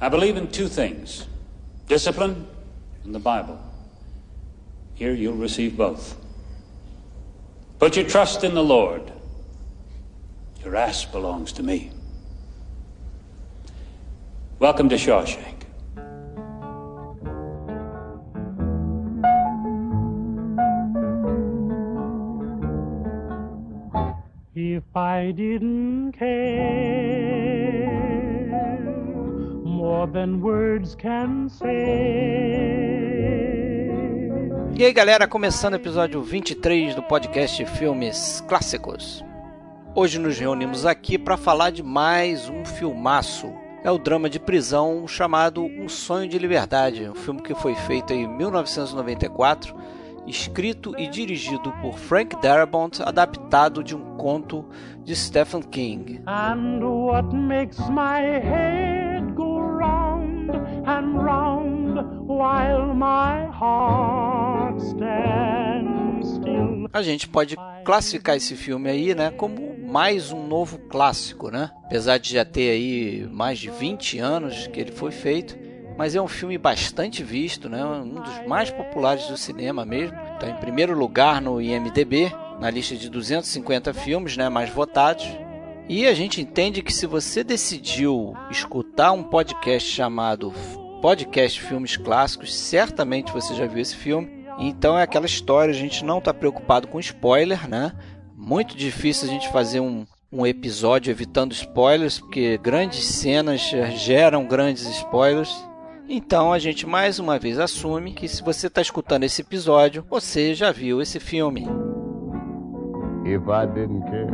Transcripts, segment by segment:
I believe in two things discipline and the Bible. Here you'll receive both. Put your trust in the Lord. Your ass belongs to me. Welcome to Shawshank. If I didn't care than words can say. E aí galera, começando o episódio 23 do podcast Filmes Clássicos. Hoje nos reunimos aqui para falar de mais um filmaço. É o drama de prisão chamado Um Sonho de Liberdade, um filme que foi feito em 1994, escrito e dirigido por Frank Darabont, adaptado de um conto de Stephen King. And what makes my round and round while my heart stands still. A gente pode classificar esse filme aí, né, como mais um novo clássico, né? Apesar de já ter aí mais de 20 anos que ele foi feito, mas é um filme bastante visto, né? Um dos mais populares do cinema mesmo. Está em primeiro lugar no IMDb, na lista de 250 filmes, né, mais votados. E a gente entende que se você decidiu escutar um podcast chamado Podcast Filmes Clássicos, certamente você já viu esse filme. Então é aquela história, a gente não está preocupado com spoiler, né? Muito difícil a gente fazer um, um episódio evitando spoilers, porque grandes cenas geram grandes spoilers. Então a gente mais uma vez assume que se você está escutando esse episódio, você já viu esse filme. If I didn't care,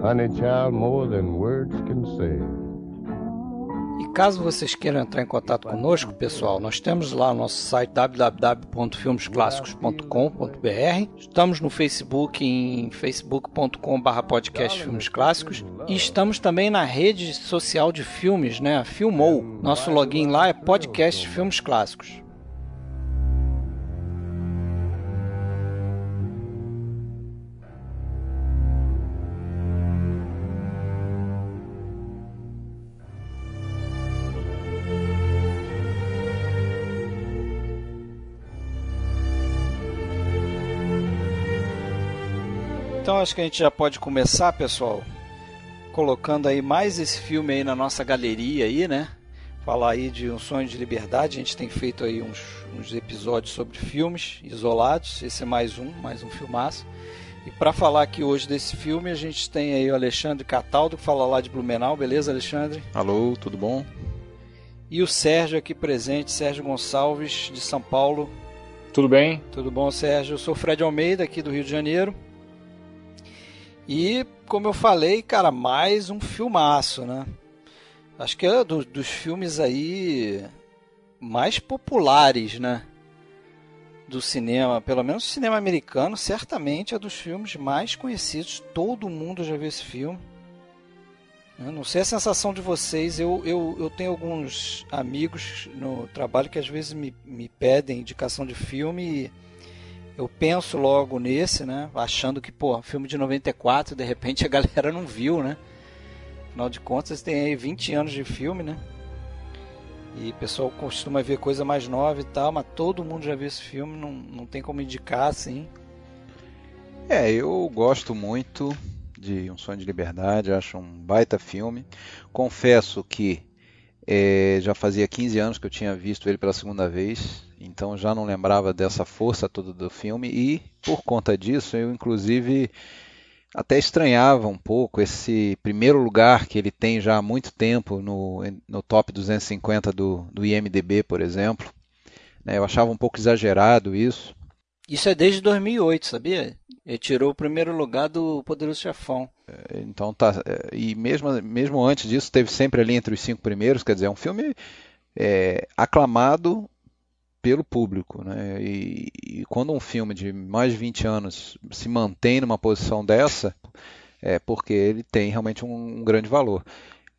honey child, more than words can say. E caso vocês queiram entrar em contato conosco, pessoal, nós temos lá o nosso site www.filmesclassicos.com.br. Estamos no Facebook em facebook.com.br podcast Filmes Clássicos e estamos também na rede social de filmes, né? Filmou. Nosso login lá é podcast Filmes Clássicos. Então acho que a gente já pode começar, pessoal, colocando aí mais esse filme aí na nossa galeria aí, né? Falar aí de Um Sonho de Liberdade. A gente tem feito aí uns, uns episódios sobre filmes isolados. Esse é mais um, mais um filmaço. E para falar aqui hoje desse filme, a gente tem aí o Alexandre Cataldo, que fala lá de Blumenau. Beleza, Alexandre? Alô, tudo bom? E o Sérgio aqui presente, Sérgio Gonçalves, de São Paulo. Tudo bem? Tudo bom, Sérgio? Eu sou o Fred Almeida, aqui do Rio de Janeiro. E, como eu falei, cara, mais um filmaço, né? Acho que é do, dos filmes aí mais populares, né? Do cinema, pelo menos o cinema americano, certamente é dos filmes mais conhecidos. Todo mundo já viu esse filme. Eu não sei a sensação de vocês, eu, eu, eu tenho alguns amigos no trabalho que às vezes me, me pedem indicação de filme eu penso logo nesse, né? Achando que, pô, filme de 94, de repente a galera não viu, né? Afinal de contas, tem aí 20 anos de filme, né? E o pessoal costuma ver coisa mais nova e tal, mas todo mundo já viu esse filme, não, não tem como indicar assim. É, eu gosto muito de Um Sonho de Liberdade, acho um baita filme. Confesso que é, já fazia 15 anos que eu tinha visto ele pela segunda vez, então já não lembrava dessa força toda do filme e por conta disso eu inclusive até estranhava um pouco esse primeiro lugar que ele tem já há muito tempo no, no top 250 do, do IMDB, por exemplo. Né, eu achava um pouco exagerado isso. Isso é desde 2008, sabia? Ele tirou o primeiro lugar do Poderoso Chefão. Então tá. E mesmo, mesmo antes disso, teve sempre ali entre os cinco primeiros. Quer dizer, é um filme é, aclamado pelo público. Né? E, e, quando um filme de mais de 20 anos se mantém numa posição dessa, é porque ele tem realmente um, um grande valor.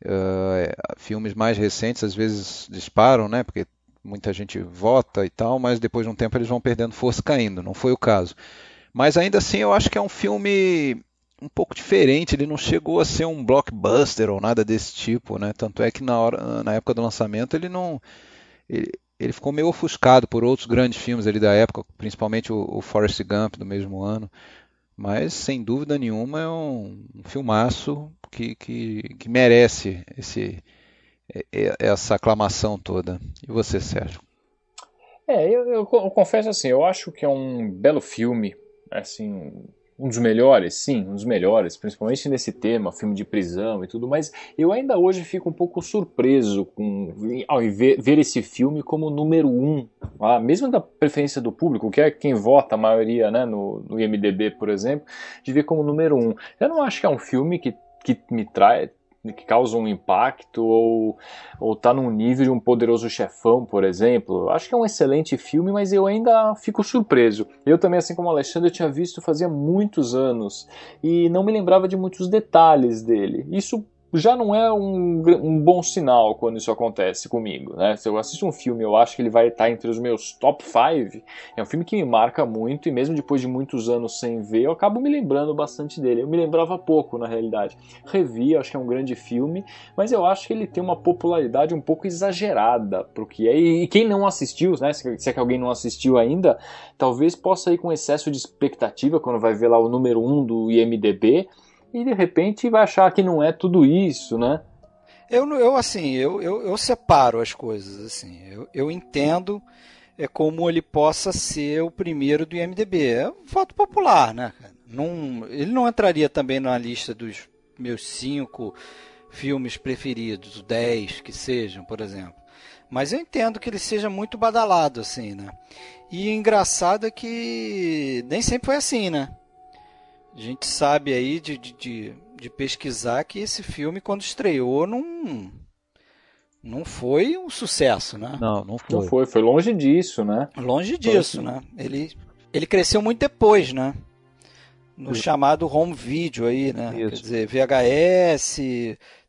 Uh, filmes mais recentes às vezes disparam, né? porque muita gente vota e tal, mas depois de um tempo eles vão perdendo força caindo. Não foi o caso. Mas ainda assim eu acho que é um filme um pouco diferente, ele não chegou a ser um blockbuster ou nada desse tipo, né? Tanto é que na, hora, na época do lançamento ele não. Ele, ele ficou meio ofuscado por outros grandes filmes ali da época, principalmente o, o Forrest Gump do mesmo ano. Mas, sem dúvida nenhuma, é um, um filmaço que, que, que merece esse, essa aclamação toda. E você, Sérgio? É, eu, eu, eu confesso assim, eu acho que é um belo filme, assim, um dos melhores, sim, um dos melhores, principalmente nesse tema, filme de prisão e tudo, mas eu ainda hoje fico um pouco surpreso com ao ver, ver esse filme como número um, ah, mesmo da preferência do público, que é quem vota a maioria né, no, no IMDB, por exemplo, de ver como número um. Eu não acho que é um filme que, que me traz que causa um impacto ou ou tá num nível de um poderoso chefão, por exemplo. Acho que é um excelente filme, mas eu ainda fico surpreso. Eu também, assim como o Alexandre, eu tinha visto fazia muitos anos e não me lembrava de muitos detalhes dele. Isso já não é um, um, bom sinal quando isso acontece comigo, né? Se eu assisto um filme eu acho que ele vai estar entre os meus top 5, é um filme que me marca muito e mesmo depois de muitos anos sem ver, eu acabo me lembrando bastante dele. Eu me lembrava pouco, na realidade. Revi, acho que é um grande filme, mas eu acho que ele tem uma popularidade um pouco exagerada pro que é. E, quem não assistiu, né? Se, se é que alguém não assistiu ainda, talvez possa ir com excesso de expectativa quando vai ver lá o número 1 um do IMDB e de repente vai achar que não é tudo isso, né? Eu, eu assim, eu, eu, eu separo as coisas, assim, eu, eu entendo é como ele possa ser o primeiro do IMDB. É um fato popular, né? Ele não entraria também na lista dos meus cinco filmes preferidos, dez que sejam, por exemplo. Mas eu entendo que ele seja muito badalado, assim, né? E engraçado é que nem sempre foi assim, né? A gente sabe aí de, de, de, pesquisar que esse filme, quando estreou, não, não foi um sucesso, né? Não, não foi. Não foi, foi longe disso, né? Longe disso, assim. né? Ele, ele cresceu muito depois, né? No Isso. chamado home video aí, né? Isso. Quer dizer, VHS,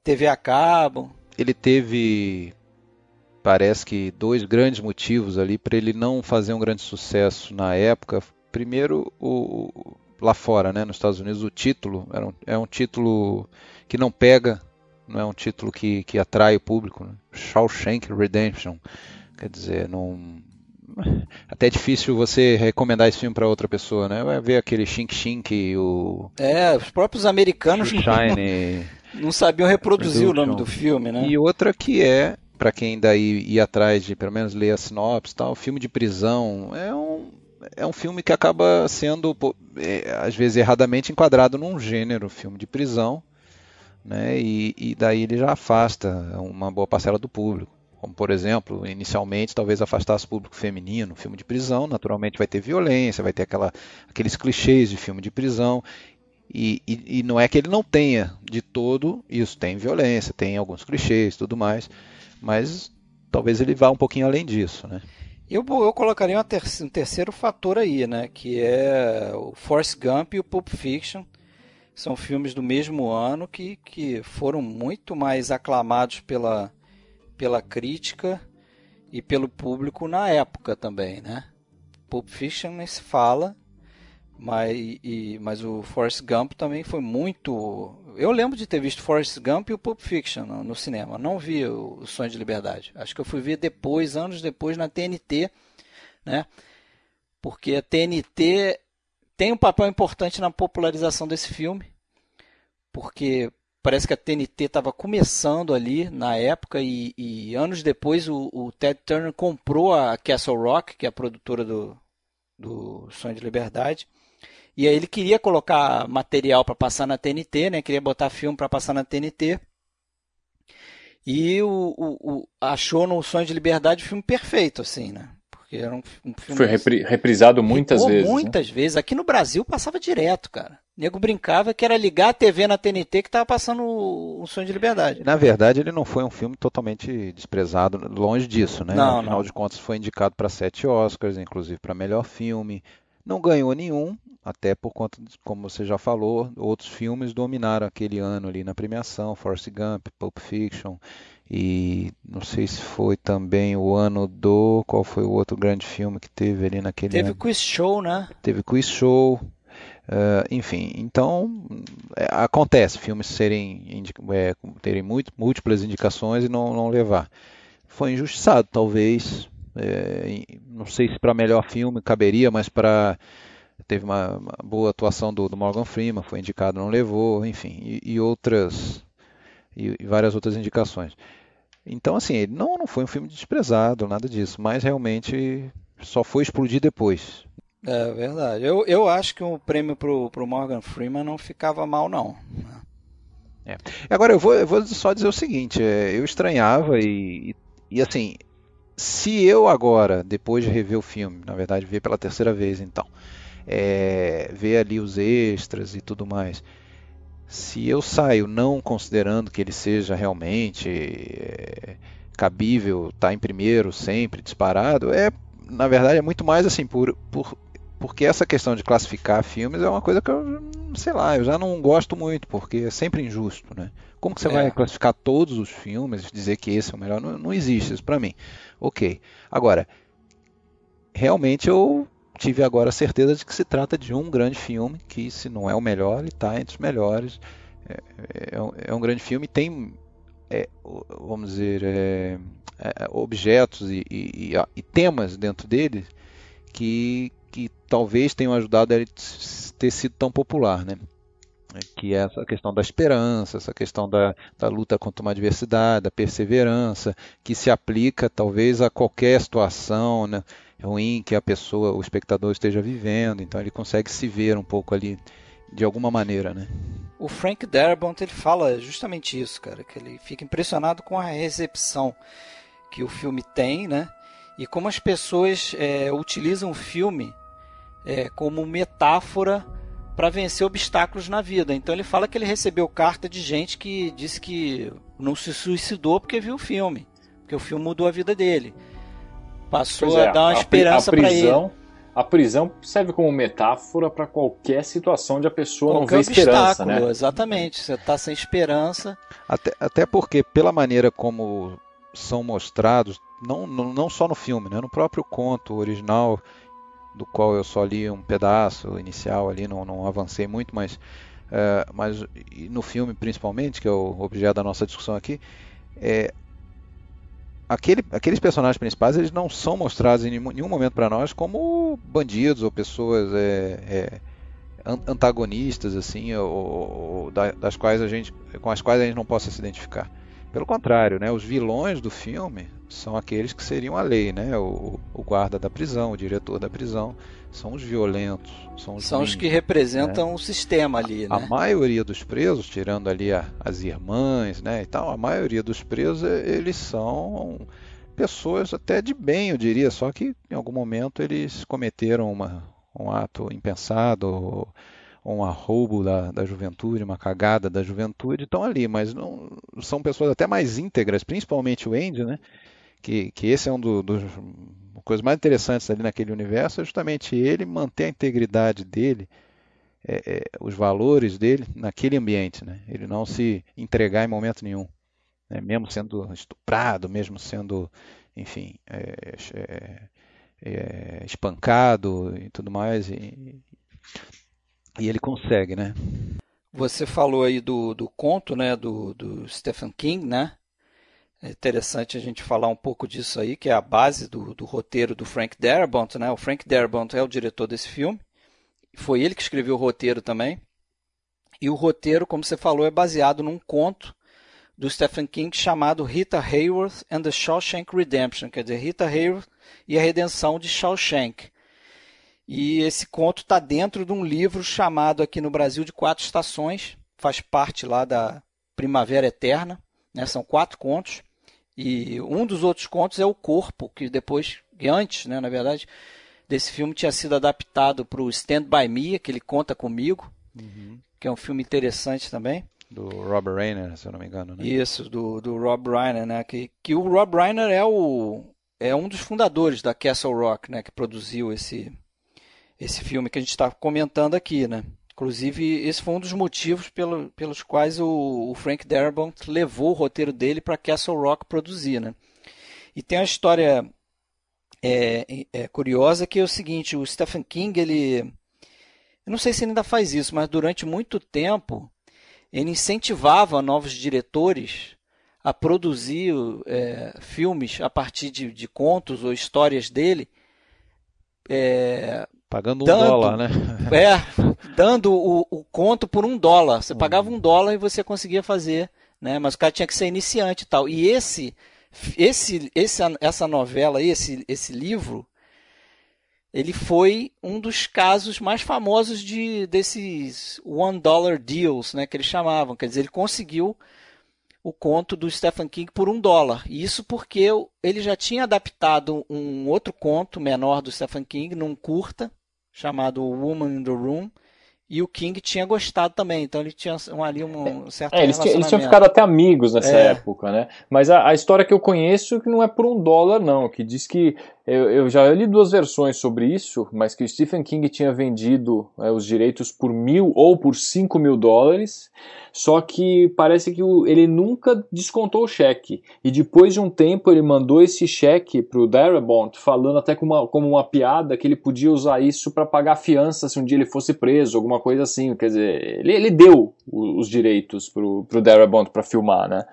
TV a cabo. Ele teve parece que dois grandes motivos ali para ele não fazer um grande sucesso na época. Primeiro, o, lá fora, né, nos Estados Unidos, o título um, é um título que não pega, não é um título que, que atrai o público. Né? Shawshank Redemption, quer dizer, não até é difícil você recomendar esse filme para outra pessoa, né? Vai ver aquele Shink Shink, o é, os próprios americanos não, não sabiam reproduzir o nome do filme, né? E outra que é para quem daí ir atrás de pelo menos ler a sinopse, tal, filme de prisão é um é um filme que acaba sendo, é, às vezes, erradamente enquadrado num gênero, filme de prisão, né? E, e, daí ele já afasta uma boa parcela do público. Como, por exemplo, inicialmente, talvez afastasse o público feminino. Filme de prisão, naturalmente, vai ter violência, vai ter aquela, aqueles clichês de filme de prisão. E, e, e não é que ele não tenha de todo isso, tem violência, tem alguns clichês tudo mais, mas talvez ele vá um pouquinho além disso, né? Eu, eu colocaria ter um terceiro fator aí, né? Que é o Force Gump e o Pulp Fiction. São filmes do mesmo ano que, que foram muito mais aclamados pela, pela crítica e pelo público na época também, né? Pulp Fiction nem se fala, mas, e, mas o Forrest Gump também foi muito. Eu lembro de ter visto Forrest Gump e o Pulp Fiction no, no, cinema. Não vi o, o Sonho de Liberdade. Acho que eu fui ver depois, anos depois, na TNT, né? Porque a TNT tem um papel importante na popularização desse filme, porque parece que a TNT estava começando ali na época e, e anos depois o, o, Ted Turner comprou a Castle Rock, que é a produtora do, do Sonho de Liberdade, e aí ele queria colocar material para passar na TNT, né? Queria botar filme para passar na TNT. E o, o, o, achou no Sonho de Liberdade o filme perfeito, assim, né? Porque era um, um filme. Foi repri, reprisado muitas vezes. Né? Muitas né? vezes. Aqui no Brasil passava direto, cara. O nego brincava que era ligar a TV na TNT que estava passando o, o Sonho de Liberdade. Na verdade, ele não foi um filme totalmente desprezado, longe disso, né? Não, Afinal não. de contas, foi indicado para sete Oscars, inclusive para melhor filme. Não ganhou nenhum, até por conta, como você já falou, outros filmes dominaram aquele ano ali na premiação, Forrest Gump, Pulp Fiction, e não sei se foi também o ano do. Qual foi o outro grande filme que teve ali naquele teve ano? Teve Quiz Show, né? Teve Quiz Show. Uh, enfim, então é, acontece filmes serem é, terem muito, múltiplas indicações e não, não levar. Foi injustiçado, talvez. É, não sei se para melhor filme caberia, mas para teve uma, uma, boa atuação do, do, Morgan Freeman, foi indicado, não levou, enfim, e, e outras e, e, várias outras indicações. Então, assim, ele não, não foi um filme desprezado, nada disso, mas realmente só foi explodir depois. É verdade. Eu, eu acho que o prêmio pro, pro Morgan Freeman não ficava mal, não. É. Agora, eu vou, eu vou só dizer o seguinte: é, eu estranhava e, e, e, assim, se eu agora, depois de rever o filme, na verdade, ver pela terceira vez, então, é, ver ali os extras e tudo mais, se eu saio não considerando que ele seja realmente é, cabível, tá em primeiro sempre disparado, é na verdade é muito mais assim por, por porque essa questão de classificar filmes é uma coisa que eu, sei lá, eu já não gosto muito, porque é sempre injusto, né? Como que você é. vai classificar todos os filmes, dizer que esse é o melhor? Não, não existe isso para mim. Ok. Agora, realmente eu tive agora a certeza de que se trata de um grande filme, que se não é o melhor, ele está entre os melhores. É, é, é, um grande filme, tem, é, vamos dizer, é, é, objetos e, e, e, temas dentro dele que, que talvez tenham ajudado a ele ter sido tão popular, né? Que é essa questão da esperança, essa questão da, da, luta contra uma adversidade, da perseverança, que se aplica talvez a qualquer situação né, ruim que a pessoa, o espectador esteja vivendo, então ele consegue se ver um pouco ali de alguma maneira, né? O Frank Darabont ele fala justamente isso, cara, que ele fica impressionado com a recepção que o filme tem, né? E como as pessoas é, utilizam o filme é, como metáfora para vencer obstáculos na vida. Então ele fala que ele recebeu carta de gente que disse que não se suicidou porque viu o filme, porque o filme mudou a vida dele. Passou é, a dar uma a, esperança para ele. A prisão serve como metáfora para qualquer situação onde a pessoa qualquer não vê esperança, né? Exatamente. Você está sem esperança. Até, até porque pela maneira como são mostrados, não, não, não só no filme, né? no próprio conto original do qual eu só li um pedaço inicial ali, não, não avancei muito, mas, é, mas no filme principalmente, que é o objeto da nossa discussão aqui, é, aquele, aqueles personagens principais eles não são mostrados em nenhum, momento para nós como bandidos ou pessoas é, é, antagonistas assim, ou, ou, das quais a gente, com as quais a gente não possa se identificar. Pelo contrário, né, os vilões do filme são aqueles que seriam a lei, né? O, o guarda da prisão, o diretor da prisão, são os violentos, são os, são os que representam né? o sistema ali, né? A maioria dos presos, tirando ali a, as irmãs, né, e tal, a maioria dos presos eles são pessoas até de bem, eu diria, só que em algum momento eles cometeram uma, um ato impensado um arroubo da, da juventude, uma cagada da juventude, estão ali, mas não são pessoas até mais íntegras, principalmente o Andy, né? Que, que esse é um do, dos coisas mais interessantes ali naquele universo, é justamente ele manter a integridade dele, é, é, os valores dele naquele ambiente, né? Ele não se entregar em momento nenhum, né? mesmo sendo estuprado, mesmo sendo, enfim, é, é, é espancado e tudo mais. E, e ele consegue, né? Você falou aí do, do conto, né, do, do Stephen King, né? É interessante a gente falar um pouco disso aí, que é a base do, do roteiro do Frank Darabont, né? O Frank Darabont é o diretor desse filme. Foi ele que escreveu o roteiro também. E o roteiro, como você falou, é baseado num conto do Stephen King chamado Rita Hayworth and the Shawshank Redemption, quer dizer, Rita Hayworth e a Redenção de Shawshank. E esse conto está dentro de um livro chamado aqui no Brasil de Quatro Estações, faz parte lá da Primavera Eterna, né? são quatro contos. E um dos outros contos é O Corpo, que depois, que antes, né, na verdade, desse filme tinha sido adaptado para o Stand By Me, que ele conta comigo, uhum. que é um filme interessante também. Do Rob Reiner, se eu não me engano. Né? Isso, do, do Rob Reiner, né? Que, que o Rob Reiner é, o, é um dos fundadores da Castle Rock, né? Que produziu esse, esse filme que a gente está comentando aqui, né? Inclusive, esse foi um dos motivos pelo, pelos quais o, o Frank Darabont levou o roteiro dele para Castle Rock produzir, né? E tem uma história é, é, curiosa que é o seguinte: o Stephen King ele eu não sei se ele ainda faz isso, mas durante muito tempo ele incentivava novos diretores a produzir é, filmes a partir de, de, contos ou histórias dele. É, Pagando um dando, dólar, né? É, dando o, o, conto por um dólar. Você pagava um dólar e você conseguia fazer, né? Mas o cara tinha que ser iniciante e tal. E esse, esse, esse essa novela, esse, esse livro, ele foi um dos casos mais famosos de desses one dollar deals, né, que eles chamavam. Quer dizer, ele conseguiu o conto do Stephen King por um dólar. Isso porque ele já tinha adaptado um outro conto menor do Stephen King num curta chamado Woman in the Room e o King tinha gostado também, então ele tinha um, ali um certo é, eles, eles tinham ficado até amigos nessa é. época, né? Mas a, a, história que eu conheço que não é por um dólar, não, que diz que eu, eu já li duas versões sobre isso, mas que o Stephen King tinha vendido é, os direitos por mil ou por cinco mil dólares, só que parece que o, ele nunca descontou o cheque. E depois de um tempo ele mandou esse cheque para o Darabont, falando até como uma, como uma piada que ele podia usar isso para pagar fiança se um dia ele fosse preso, alguma coisa assim. Quer dizer, ele, ele deu os direitos para o Darabont para filmar, né?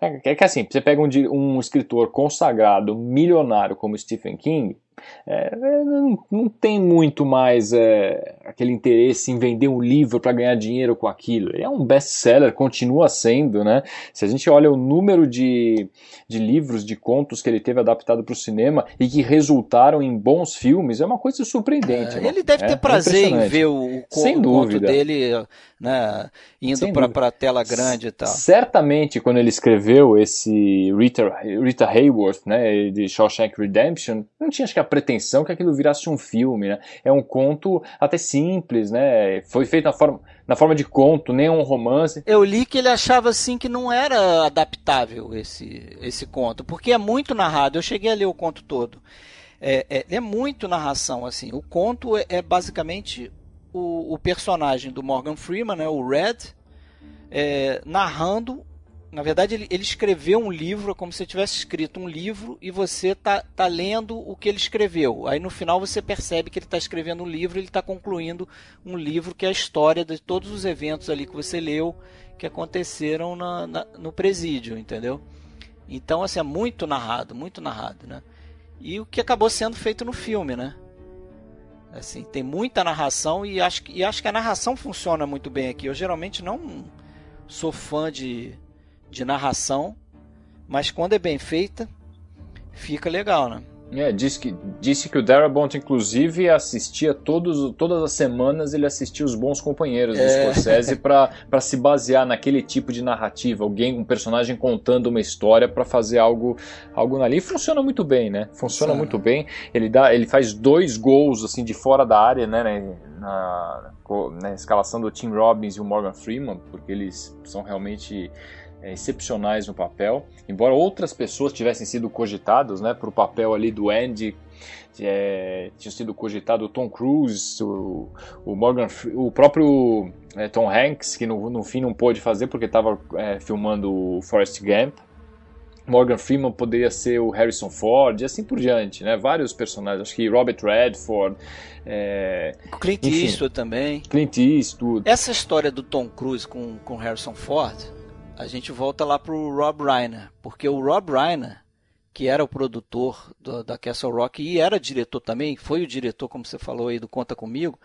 É, é que assim, você pega um, um escritor consagrado, milionário como Stephen King, é, não, não, tem muito mais é, aquele interesse em vender um livro para ganhar dinheiro com aquilo. Ele é um best-seller, continua sendo, né? Se a gente olha o número de, de livros, de contos que ele teve adaptado para o cinema e que resultaram em bons filmes, é uma coisa surpreendente. É, ele deve ter é, prazer em ver o, o, Sem o conto dele né, indo para a tela grande e tal. Certamente, quando ele escreveu esse Rita, Rita Hayworth, né, de Shawshank Redemption, não tinha acho que a pretensão que aquilo virasse um filme, né? É um conto até simples, né? Foi feito na forma, na forma de conto, nem um romance. Eu li que ele achava assim que não era adaptável esse, esse conto, porque é muito narrado. Eu cheguei a ler o conto todo. É, é, é muito narração, assim. O conto é, é basicamente o, o, personagem do Morgan Freeman, né, o Red, é, narrando na verdade, ele, ele escreveu um livro, é como se tivesse escrito um livro e você tá, tá lendo o que ele escreveu. Aí no final você percebe que ele está escrevendo um livro, ele está concluindo um livro que é a história de todos os eventos ali que você leu que aconteceram na, na, no presídio, entendeu? Então, assim, é muito narrado, muito narrado, né? E o que acabou sendo feito no filme, né? Assim, tem muita narração e acho, e acho que a narração funciona muito bem aqui. Eu geralmente não sou fã de de narração, mas quando é bem feita, fica legal, né? É, disse que, disse que o Darabont, inclusive, assistia todos, todas as semanas, ele assistia os bons companheiros do é. Scorsese para se basear naquele tipo de narrativa. Alguém, um personagem contando uma história para fazer algo, algo ali. E funciona muito bem, né? Funciona Sim. muito bem. Ele, dá, ele faz dois gols assim de fora da área, né? Na, na escalação do Tim Robbins e o Morgan Freeman, porque eles são realmente é, excepcionais no papel, embora outras pessoas tivessem sido cogitadas né, para o papel ali do Andy, é, tinha sido cogitado o Tom Cruise, o, o Morgan, o próprio é, Tom Hanks, que no, no fim não pôde fazer porque estava é, filmando o Forrest Gump. Morgan Freeman poderia ser o Harrison Ford e assim por diante, né? Vários personagens, acho que Robert Redford, é... Clint enfim, Eastwood também. Clint Eastwood. Essa história do Tom Cruise com, com Harrison Ford a gente volta lá pro Rob Reiner, porque o Rob Reiner, que era o produtor do, da Castle Rock e era diretor também, foi o diretor, como você falou aí, do Conta Comigo,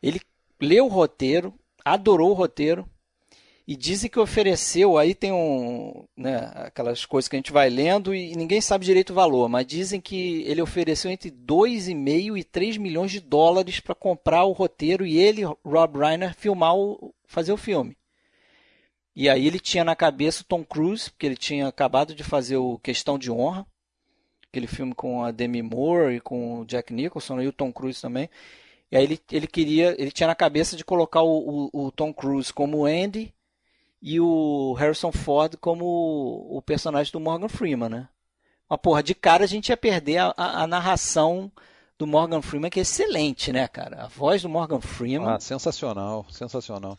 ele leu o roteiro, adorou o roteiro e dizem que ofereceu, aí tem um, né, aquelas coisas que a gente vai lendo e ninguém sabe direito o valor, mas dizem que ele ofereceu entre 2,5 e 3 milhões de dólares para comprar o roteiro e ele, Rob Reiner, filmar o, fazer o filme. E aí ele tinha na cabeça o Tom Cruise, porque ele tinha acabado de fazer o Questão de Honra, aquele filme com a Demi Moore e com o Jack Nicholson e o Tom Cruise também. E aí ele, ele queria, ele tinha na cabeça de colocar o, o, o Tom Cruise como Andy e o Harrison Ford como o, personagem do Morgan Freeman, né? Mas porra, de cara a gente ia perder a, a, a narração do Morgan Freeman, que é excelente, né, cara? A voz do Morgan Freeman. Ah, sensacional, sensacional.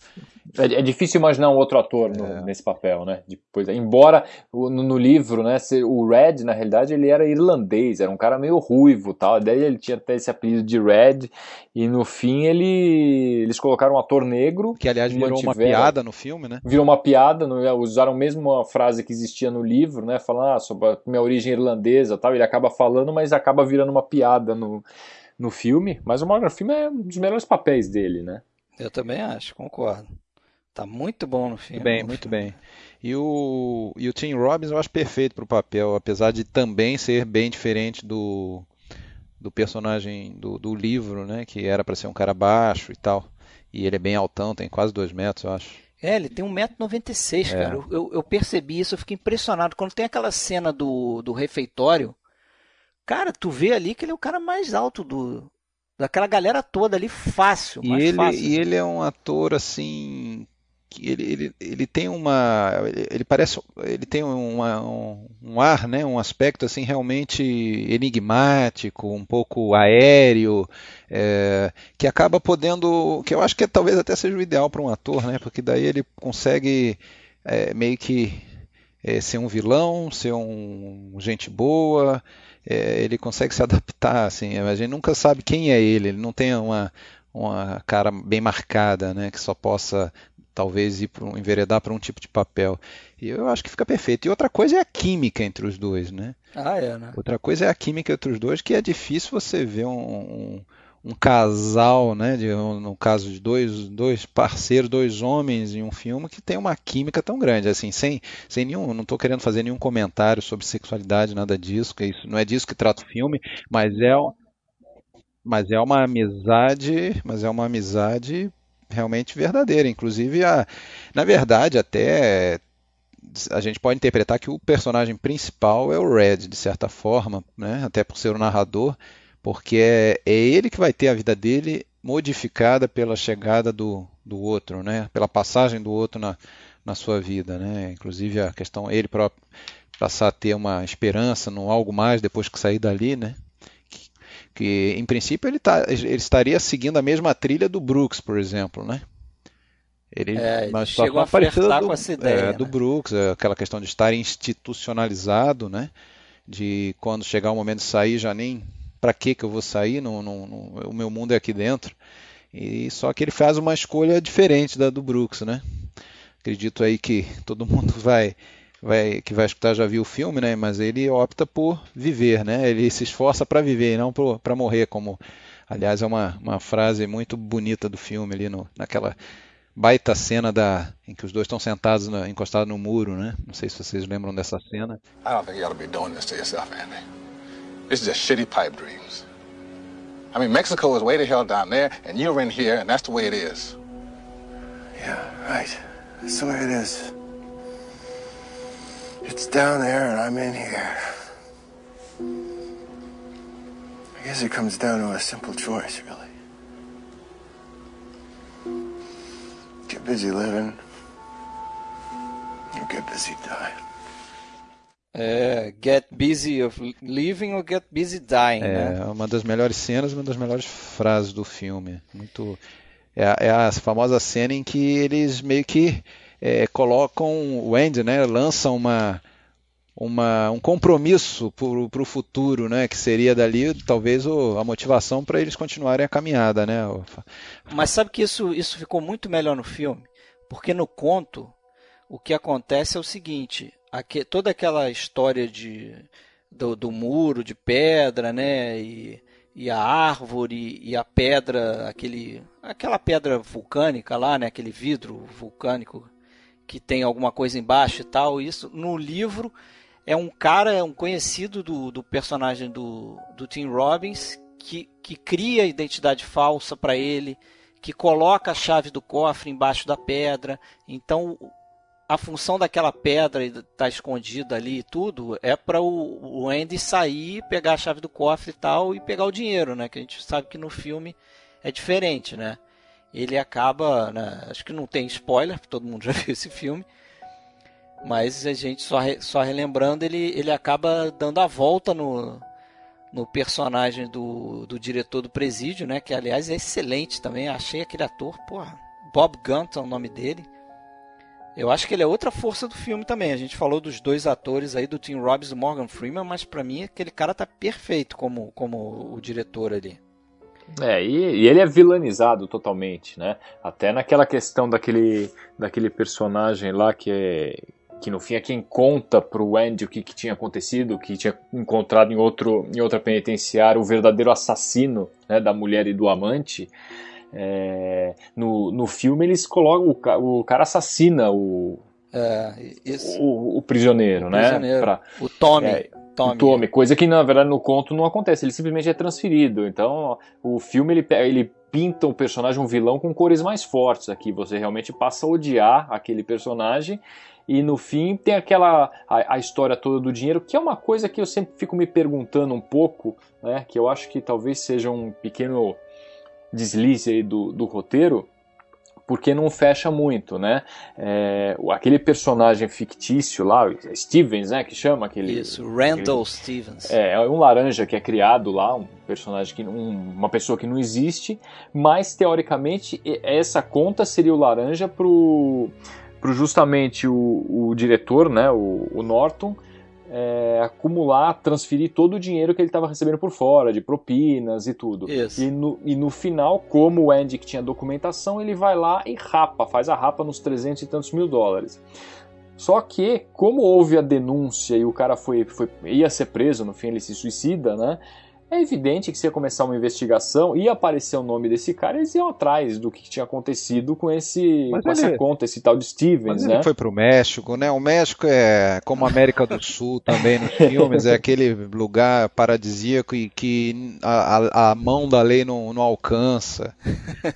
É, é difícil imaginar um outro ator no, é. nesse papel, né? Depois, embora no, no, livro, né, o Red, na realidade, ele era irlandês, era um cara meio ruivo tal. Daí ele tinha até esse apelido de Red, e no fim ele eles colocaram um ator negro. Que aliás virou uma piada no filme, né? Virou uma piada, usaram mesmo a frase que existia no livro, né? Falando ah, sobre a minha origem irlandesa tal. Ele acaba falando, mas acaba virando uma piada no, no filme. Mas o Morgan Freeman é um dos melhores papéis dele, né? Eu também acho, concordo. Tá muito bom no filme. Muito bem, muito bem. E o, e o Tim Robbins eu acho perfeito para o papel, apesar de também ser bem diferente do, do personagem do, do livro, né? Que era para ser um cara baixo e tal. E ele é bem altão, tem quase dois metros, eu acho. É, ele tem 1,96m, é. cara. Eu, eu, eu, percebi isso, eu fiquei impressionado. Quando tem aquela cena do, do refeitório, cara, tu vê ali que ele é o cara mais alto do daquela galera toda ali, fácil. E, ele, fácil, e assim. ele é um ator, assim, ele, ele, ele tem uma ele parece ele tem uma, um, um, ar né um aspecto assim realmente enigmático um pouco aéreo é, que acaba podendo que eu acho que talvez até seja o ideal para um ator né porque daí ele consegue é, meio que é, ser um vilão ser um gente boa é, ele consegue se adaptar assim a gente nunca sabe quem é ele ele não tem uma uma cara bem marcada, né, que só possa talvez ir um, enveredar para um tipo de papel. E eu acho que fica perfeito. E outra coisa é a química entre os dois, né? Ah, é, né? Outra coisa é a química entre os dois, que é difícil você ver um, um, um casal, né? De, no caso de dois, dois parceiros, dois homens em um filme que tem uma química tão grande, assim, sem, sem nenhum, não estou querendo fazer nenhum comentário sobre sexualidade, nada disso, que isso não é disso que trata o filme, mas é mas é uma amizade, mas é uma amizade realmente verdadeira. Inclusive, a, na verdade, até a gente pode interpretar que o personagem principal é o Red, de certa forma, né? até por ser o narrador, porque é, é ele que vai ter a vida dele modificada pela chegada do, do outro, né? pela passagem do outro na, na sua vida. Né? Inclusive a questão, ele próprio passar a ter uma esperança no algo mais depois que sair dali, né? que em princípio ele, tá, ele estaria seguindo a mesma trilha do Brooks, por exemplo, né? Ele, é, mas chegou a flertar do, com essa ideia. É, né? Do Brooks, é, aquela questão de estar institucionalizado, né? De quando chegar o momento de sair, já nem para que que eu vou sair, o meu mundo é aqui dentro. E só que ele faz uma escolha diferente da do Brooks, né? Acredito aí que todo mundo vai vai, que vai escutar já viu o filme, né? Mas ele opta por viver, né? Ele se esforça para viver e não para morrer, como aliás é uma, uma frase muito bonita do filme ali no, naquela baita cena da em que os dois estão sentados encostados no muro, né? Não sei se vocês lembram dessa cena. I don't think you ought to be doing this to yourself, Andy. This is just shitty pipe dreams. I mean, Mexico is way the hell down there, and you're in here, and that's the way it is. Yeah, right. That's the way it is. It's down there and I'm in here. I guess it comes down to a simple choice, really. Get busy living, or get busy dying. É, get busy of living or get busy dying. É né? uma das melhores cenas, uma das melhores frases do filme. Muito é, é a famosa cena em que eles meio que é, colocam o Andy, né, lança uma, uma, um compromisso para o futuro, né, que seria dali talvez o, a motivação para eles continuarem a caminhada, né? Mas sabe que isso, isso ficou muito melhor no filme, porque no conto o que acontece é o seguinte: toda aquela história de, do, do muro de pedra, né, e, e a árvore e a pedra, aquele, aquela pedra vulcânica lá, né, aquele vidro vulcânico que tem alguma coisa embaixo e tal. Isso no livro é um cara, é um conhecido do, do personagem do, do Tim Robbins que, que cria identidade falsa para ele, que coloca a chave do cofre embaixo da pedra. Então a função daquela pedra tá escondida ali e tudo é para o, o Andy sair, pegar a chave do cofre e tal e pegar o dinheiro, né? Que a gente sabe que no filme é diferente, né? ele acaba, né, acho que não tem spoiler, todo mundo já viu esse filme, mas a gente só, só relembrando, ele, ele acaba dando a volta no, no personagem do, do diretor do presídio, né? Que aliás é excelente também. Achei aquele ator, porra, Bob Gunt é o nome dele. Eu acho que ele é outra força do filme também. A gente falou dos dois atores aí, do Tim Robbins e do Morgan Freeman, mas para mim aquele cara tá perfeito como, como o diretor ali. É, e, e, ele é vilanizado totalmente, né? Até naquela questão daquele, daquele personagem lá que é, que no fim é quem conta pro Andy o que, que tinha acontecido, que tinha encontrado em, outro, em outra penitenciária o verdadeiro assassino né, da mulher e do amante. É, no, no filme eles colocam o, o cara assassina o, é, o, o, prisioneiro, o né? Prisioneiro. Pra, o Tommy. É, Tommy. Tommy, coisa que na verdade no conto não acontece, ele simplesmente é transferido. Então o filme ele, ele pinta o personagem, um vilão, com cores mais fortes aqui. Você realmente passa a odiar aquele personagem. E no fim tem aquela a, a, história toda do dinheiro, que é uma coisa que eu sempre fico me perguntando um pouco, né? Que eu acho que talvez seja um pequeno deslize aí do, do roteiro, porque não fecha muito, né? É, aquele personagem fictício lá, Stevens, né, que chama aquele... Isso, Randall aquele, Stevens. É, é um laranja que é criado lá, um personagem que um, uma pessoa que não existe, mas teoricamente essa conta seria o laranja pro, pro justamente o, o diretor, né, o, o Norton, é, acumular, transferir todo o dinheiro que ele estava recebendo por fora, de propinas e tudo. Isso. E no, e no final, como o Andy que tinha documentação, ele vai lá e rapa, faz a rapa nos 300 e tantos mil dólares. Só que, como houve a denúncia e o cara foi, foi ia ser preso, no fim ele se suicida, né? É evidente que se ia começar uma investigação e aparecer o nome desse cara, eles iam atrás do que tinha acontecido com esse com ele, essa conta, esse tal de Stevens, mas né? Ele foi pro México, né? O México é como a América do Sul também nos filmes, é aquele lugar paradisíaco e que a, a, a mão da lei não, não alcança.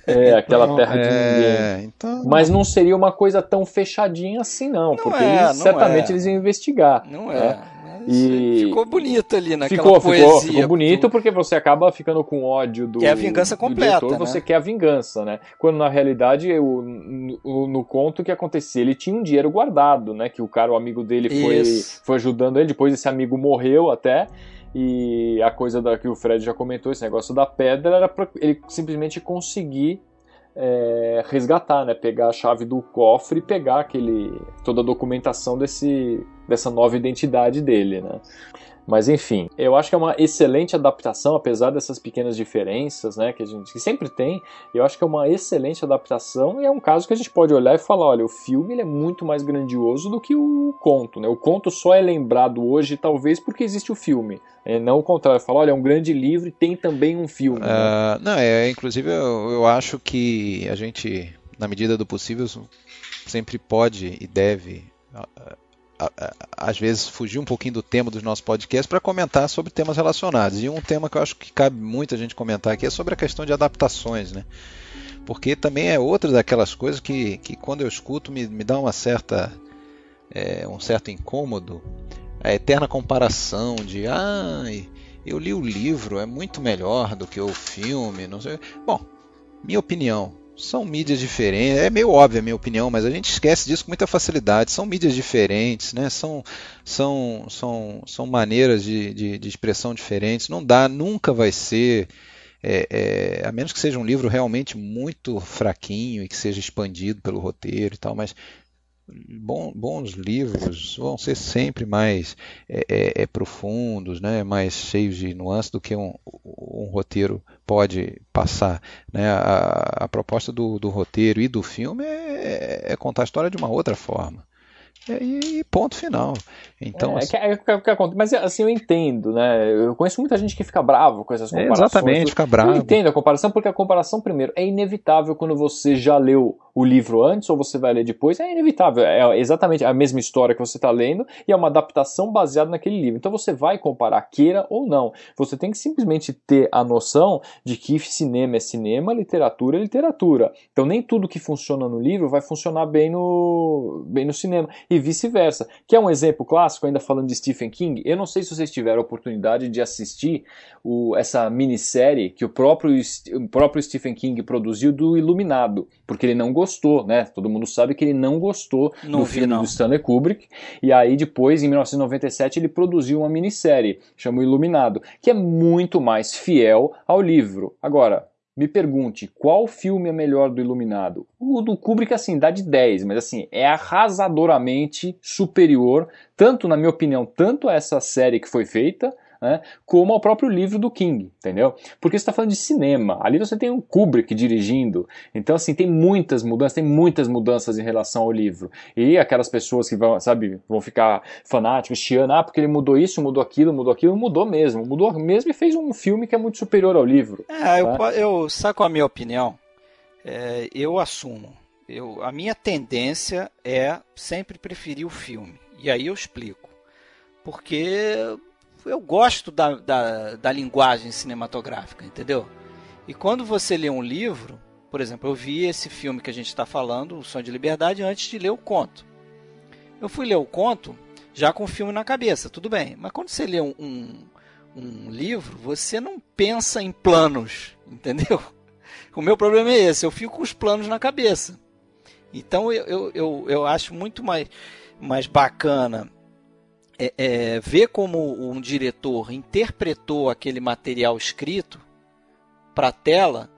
É, aquela então, terra de é, ninguém. Então... Mas não seria uma coisa tão fechadinha assim, não, não porque é, eles, certamente é. eles iam investigar. Não né? E ficou bonito ali naquela ficou, poesia. Ficou, ficou bonito porque você acaba ficando com ódio do. Que é a vingança completa. Diretor, né? Você quer a vingança, né? Quando na realidade, eu, no, no conto o que acontecia, ele tinha um dinheiro guardado, né? Que o cara, o amigo dele, foi, foi ajudando ele. Depois esse amigo morreu até. E a coisa da, que o Fred já comentou, esse negócio da pedra, era para ele simplesmente conseguir é, resgatar, né? Pegar a chave do cofre e pegar aquele toda a documentação desse, dessa nova identidade dele, né? Mas enfim, eu acho que é uma excelente adaptação, apesar dessas pequenas diferenças, né, que a gente que sempre tem. Eu acho que é uma excelente adaptação e é um caso que a gente pode olhar e falar, olha, o filme é muito mais grandioso do que o conto, né? O conto só é lembrado hoje talvez porque existe o filme, é, não o contrário. Falar, olha, é um grande livro e tem também um filme. Né? Não, é, inclusive eu, eu acho que a gente, na medida do possível, sempre pode e deve às vezes fugir um pouquinho do tema dos nossos podcasts para comentar sobre temas relacionados. E um tema que eu acho que cabe muito a gente comentar aqui é sobre a questão de adaptações, né? Porque também é outra daquelas coisas que, que quando eu escuto me, me dá uma certa é, um certo incômodo, a eterna comparação de ah, eu li o livro, é muito melhor do que o filme, não sei. Bom, minha opinião, são mídias diferentes. É meio óbvio a minha opinião, mas a gente esquece disso com muita facilidade. São mídias diferentes, né? são, são, são, são maneiras de, de, de expressão diferentes. Não dá, nunca vai ser. É, é, a menos que seja um livro realmente muito fraquinho e que seja expandido pelo roteiro e tal, mas Bom, bons livros vão ser sempre mais é, é, é, profundos, né, mais cheios de nuances do que um, um roteiro pode passar. Né? A, a proposta do, do, roteiro e do filme é, é, contar a história de uma outra forma. E, ponto final. Então, é, assim, é, é, é, mas assim, eu entendo, né? Eu conheço muita gente que fica bravo com essas é, comparações. exatamente, fica bravo. Eu entendo a comparação, porque a comparação, primeiro, é inevitável quando você já leu o livro antes ou você vai ler depois, é inevitável. É exatamente a mesma história que você está lendo e é uma adaptação baseada naquele livro. Então você vai comparar, queira ou não. Você tem que simplesmente ter a noção de que cinema é cinema, literatura é literatura. Então nem tudo que funciona no livro vai funcionar bem no, bem no cinema e vice-versa. Que é um exemplo clássico, ainda falando de Stephen King. Eu não sei se vocês tiveram a oportunidade de assistir o, essa minissérie que o próprio, o próprio Stephen King produziu do Iluminado, porque ele não gostou gostou, né? Todo mundo sabe que ele não gostou Não do vi, filme não. do Stanley Kubrick. E aí depois, em 1997, ele produziu uma minissérie, chamou Iluminado, que é muito mais fiel ao livro. Agora, me pergunte, qual filme é melhor do Iluminado? O do Kubrick, assim, dá de 10, mas assim, é arrasadoramente superior, tanto, na minha opinião, tanto a essa série que foi feita, né, como ao próprio livro do King, entendeu? Porque você está falando de cinema, ali você tem um Kubrick dirigindo, então assim, tem muitas mudanças, tem muitas mudanças em relação ao livro, e aquelas pessoas que vão, sabe, vão ficar fanáticos, chiando, ah, porque ele mudou isso, mudou aquilo, mudou aquilo, mudou mesmo, mudou mesmo e fez um filme que é muito superior ao livro. É, eu, Tá. po- eu saco a minha opinião. É, eu assumo. Eu, a minha tendência é sempre preferir o filme. E aí eu explico. Porque eu gosto da, da, da linguagem cinematográfica, entendeu? E quando você lê um livro, por exemplo, eu vi esse filme que a gente está falando, O Sonho de Liberdade, antes de ler o conto. Eu fui ler o conto já com o filme na cabeça, tudo bem. Mas quando você lê um, um, um livro, você não pensa em planos, entendeu? O meu problema é esse, eu fico com os planos na cabeça. Então eu, eu, eu, eu acho muito mais, mais bacana é, é, ver como um diretor interpretou aquele material escrito para a tela,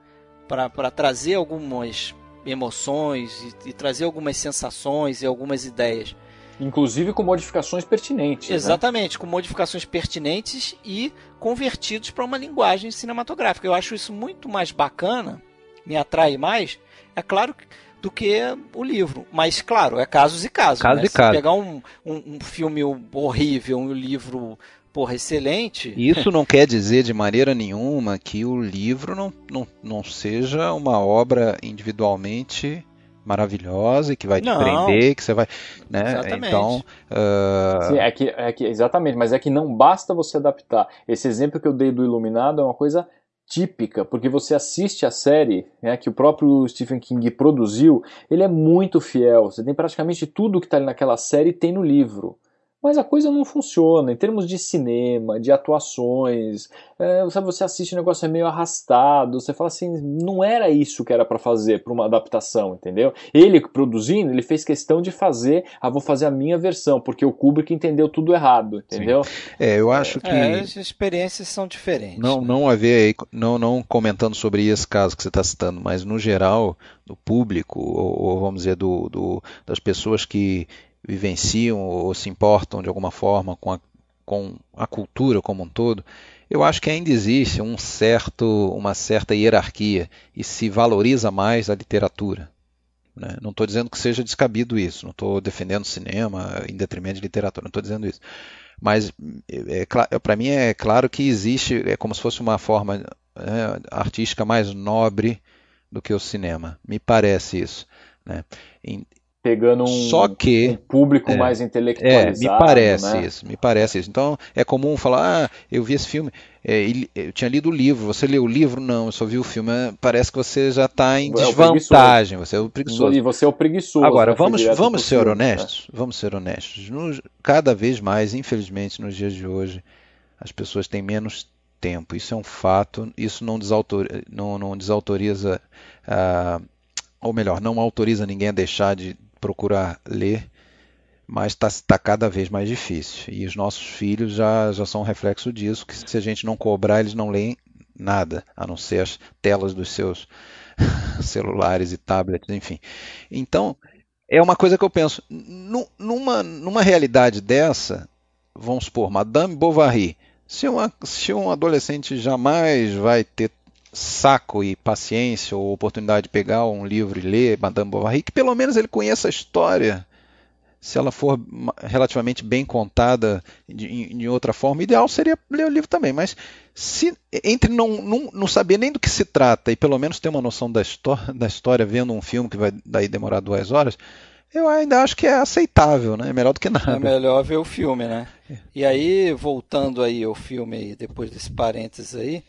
para trazer algumas emoções e, e trazer algumas sensações e algumas ideias. Inclusive com modificações pertinentes. né? Exatamente, com modificações pertinentes e convertidos para uma linguagem cinematográfica. Eu acho isso muito mais bacana, me atrai mais, é claro, do que o livro. Mas, claro, é casos e casos. Caso né? e Se caso. pegar um, um, um filme horrível, um livro porra, excelente. Isso não quer dizer de maneira nenhuma que o livro não, não, não seja uma obra individualmente maravilhosa e que vai te Não. prender, que você vai. Né? Exatamente. Então, ah, Sim, é que, é que, exatamente, mas é que não basta você adaptar. Esse exemplo que eu dei do Iluminado é uma coisa típica, porque você assiste a série né, que o próprio Stephen King produziu, ele é muito fiel. Você tem praticamente tudo que está naquela série tem no livro. Mas a coisa não funciona em termos de cinema, de atuações. É, sabe, você assiste o negócio é meio arrastado. Você fala assim, não era isso que era para fazer para uma adaptação, entendeu? Ele produzindo, ele fez questão de fazer, ah, vou fazer a minha versão, porque o Kubrick entendeu tudo errado, entendeu? é, eu acho que. É, as experiências são diferentes. Não, não haver aí, não, não comentando sobre esse caso que você está citando, mas no geral, do público, ou, ou vamos dizer, do, do- das pessoas que vivenciam ou se importam de alguma forma com a, com a cultura como um todo, eu acho que ainda existe um certo, uma certa hierarquia e se valoriza mais a literatura. né? Não estou dizendo que seja descabido isso, não estou defendendo cinema em detrimento de literatura, não estou dizendo isso. Mas é, para mim é claro que existe, é como se fosse uma forma é, artística mais nobre do que o cinema. Me parece isso. Né? Pegando um, Só que- um público é, mais É, intelectualizado. me parece né? isso, me parece isso. Então é comum falar, ah, eu vi esse filme, é, e- eu tinha lido o livro, você leu o livro? Não, eu só vi o filme. É, Parece que você já está em É desvantagem, você é o preguiçoso. E você é o preguiçoso. Agora, né? Vamos, vamos ser filme, honestos, vamos ser honestos. Nos- cada vez mais, infelizmente, nos dias de hoje, as pessoas têm menos tempo. Isso é um fato. Isso não, desautor, não, não desautoriza, ah, ou melhor, não autoriza ninguém a deixar de procurar ler, mas está cada vez mais difícil. E os nossos filhos já, já são um reflexo disso, que se a gente não cobrar, eles não leem nada, a não ser as telas dos seus celulares e tablets, enfim. Então, é uma coisa que eu penso, nu- numa, numa realidade dessa, vamos supor, Madame Bovary, se, uma, se um adolescente jamais vai ter saco e paciência ou oportunidade de pegar um livro e ler Madame Bovary, que pelo menos ele conheça a história, se ela for relativamente bem contada de, de outra forma, ideal seria ler o livro também, mas se entre não, não, não saber nem do que se trata e pelo menos ter uma noção da, histó da história vendo um filme que vai daí demorar duas horas, eu ainda acho que é aceitável, né? É melhor do que É nada. melhor ver o filme, né? E aí, voltando aí ao filme depois desse parênteses aí,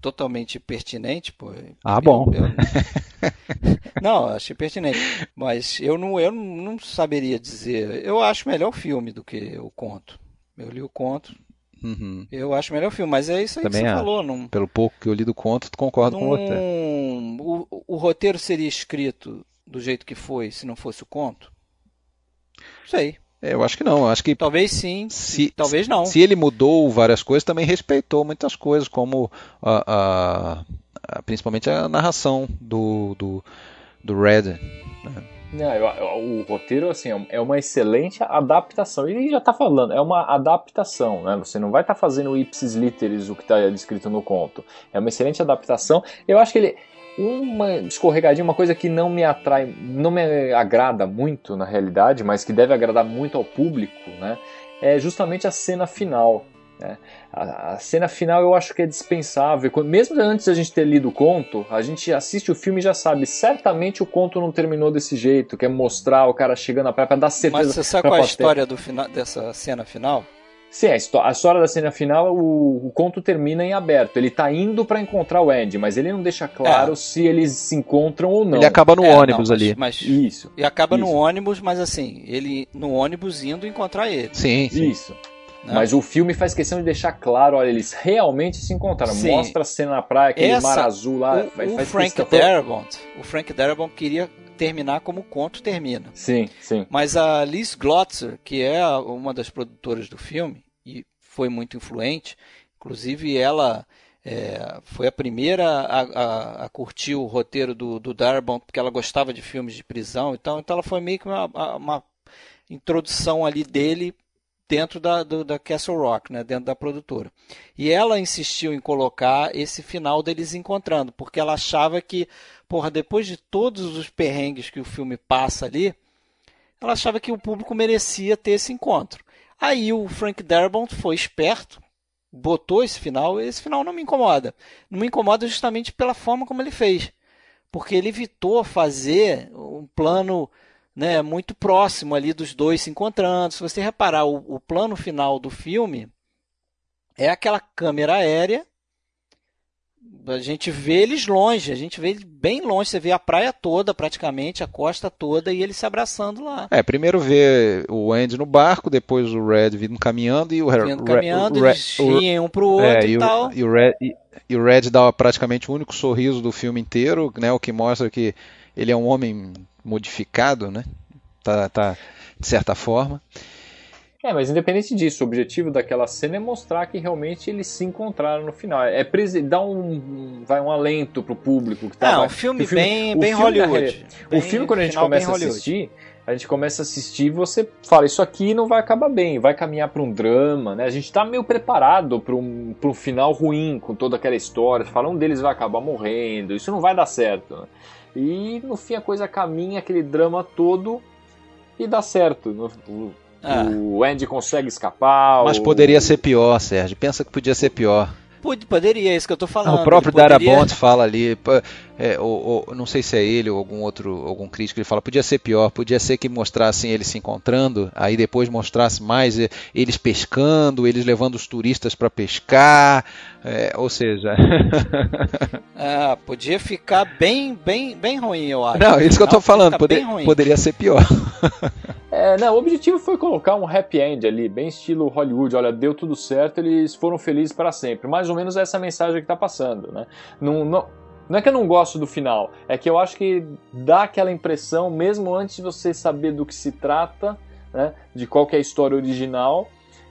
totalmente pertinente, pô. Ah, eu- bom. eu- Não, achei pertinente. Mas eu não, eu não saberia dizer. Eu acho melhor o filme do que o conto. Eu li o conto, Uhum. eu acho melhor o filme, mas é isso aí Também que você acho. falou. Não, Pelo pouco que eu li do conto, concordo com você. não, o, o roteiro seria escrito do jeito que foi se não fosse o conto? Sei. É, eu acho que não. Eu acho que Talvez sim, se, talvez não. se ele mudou várias coisas, também respeitou muitas coisas, como a, a- a- principalmente a narração do, do, do Red. né? Não, eu- eu- o roteiro assim é- é uma excelente adaptação. Ele já está falando, é uma adaptação, né? Você não vai estar fazendo ipsis literis o que está descrito no conto. É uma excelente adaptação. Eu acho que ele uma escorregadinha, uma coisa que não me atrai, não me agrada muito na realidade, mas que deve agradar muito ao público, né? É justamente a cena final. né? A, a cena final eu acho que é dispensável. Mesmo antes da gente ter lido o conto, a gente assiste o filme e já sabe, certamente o conto não terminou desse jeito, quer mostrar o cara chegando na praia pra dar certeza. Mas você sabe qual é a história do final, dessa cena final? Sim, a, histó- a história da cena final, o, o conto termina em aberto. Ele tá indo pra encontrar o Andy, mas ele não deixa claro É. se eles se encontram ou não. Ele acaba no É, não, ônibus mas- ali. Mas, Isso, e acaba no Isso. ônibus, mas assim, ele no ônibus indo encontrar ele. Sim, sim. isso. né? Mas o filme faz questão de deixar claro, olha, eles realmente se encontraram. Sim. Mostra a cena na praia, aquele Essa- mar azul lá. o, faz- o Frank questão- Darabont, o Frank Darabont queria terminar como o conto termina. Sim, sim. Mas a Liz Glotzer, que é uma das produtoras do filme e foi muito influente, inclusive ela é, foi a primeira a, a- a curtir o roteiro do, do Darabont porque ela gostava de filmes de prisão e tal, então ela foi meio que uma, uma introdução ali dele dentro da, do- da Castle Rock, né, dentro da produtora. E ela insistiu em colocar esse final deles encontrando, porque ela achava que, porra, depois de todos os perrengues que o filme passa ali, ela achava que o público merecia ter esse encontro. Aí o Frank Darabont foi esperto, botou esse final, e esse final não me incomoda. Não me incomoda justamente pela forma como ele fez. Porque ele evitou fazer um plano né, muito próximo ali dos dois se encontrando. Se você reparar, o, o plano final do filme é aquela câmera aérea. A gente vê eles longe, a gente vê ele bem longe. Você vê a praia toda, praticamente, a costa toda, e eles se abraçando lá. É, primeiro vê o Andy no barco, depois o Red vindo caminhando e o Red. Vindo caminhando, o eles o- riem um pro outro é, e, e, tal. o, e, o Red, e, e o Red dá praticamente o único sorriso do filme inteiro, né? O que mostra que ele é um homem modificado, né? Tá, tá de certa forma. É, mas independente disso, o objetivo daquela cena é mostrar que realmente eles se encontraram no final. É dar um, vai um alento pro público que tá Não, um filme, o filme- bem, o bem filme, Hollywood. Bem- o filme, quando a gente final começa a assistir, a gente começa a assistir e você fala, isso aqui não vai acabar bem, vai caminhar para um drama, né? A gente tá meio preparado para um, pra um final ruim com toda aquela história. Você fala, um deles vai acabar morrendo, isso não vai dar certo. né? E no fim a coisa caminha, aquele drama todo, e dá certo. No- o, Ah. o Andy consegue escapar. Mas o- poderia ser pior, Sérgio. Pensa que podia ser pior. Pod- Poderia, é isso que eu tô falando. o próprio poderia- Darabont fala ali, é, ou- ou- não sei se é ele ou algum outro, algum crítico, ele fala, podia ser pior, podia ser que mostrassem eles se encontrando, aí depois mostrasse mais eh, eles pescando, eles levando os turistas para pescar, é, ou seja, Ah, podia ficar bem, bem, bem ruim, eu acho. não, isso que eu tô Não, falando, poder- poderia ser pior. É, não, o objetivo foi colocar um happy end ali, bem estilo Hollywood. Olha, deu tudo certo, eles foram felizes para sempre. Mais ou menos essa mensagem que tá passando, né? Não, não, não é que eu não gosto do final, é que eu acho que dá aquela impressão, mesmo antes de você saber do que se trata, né? De qual é a história original,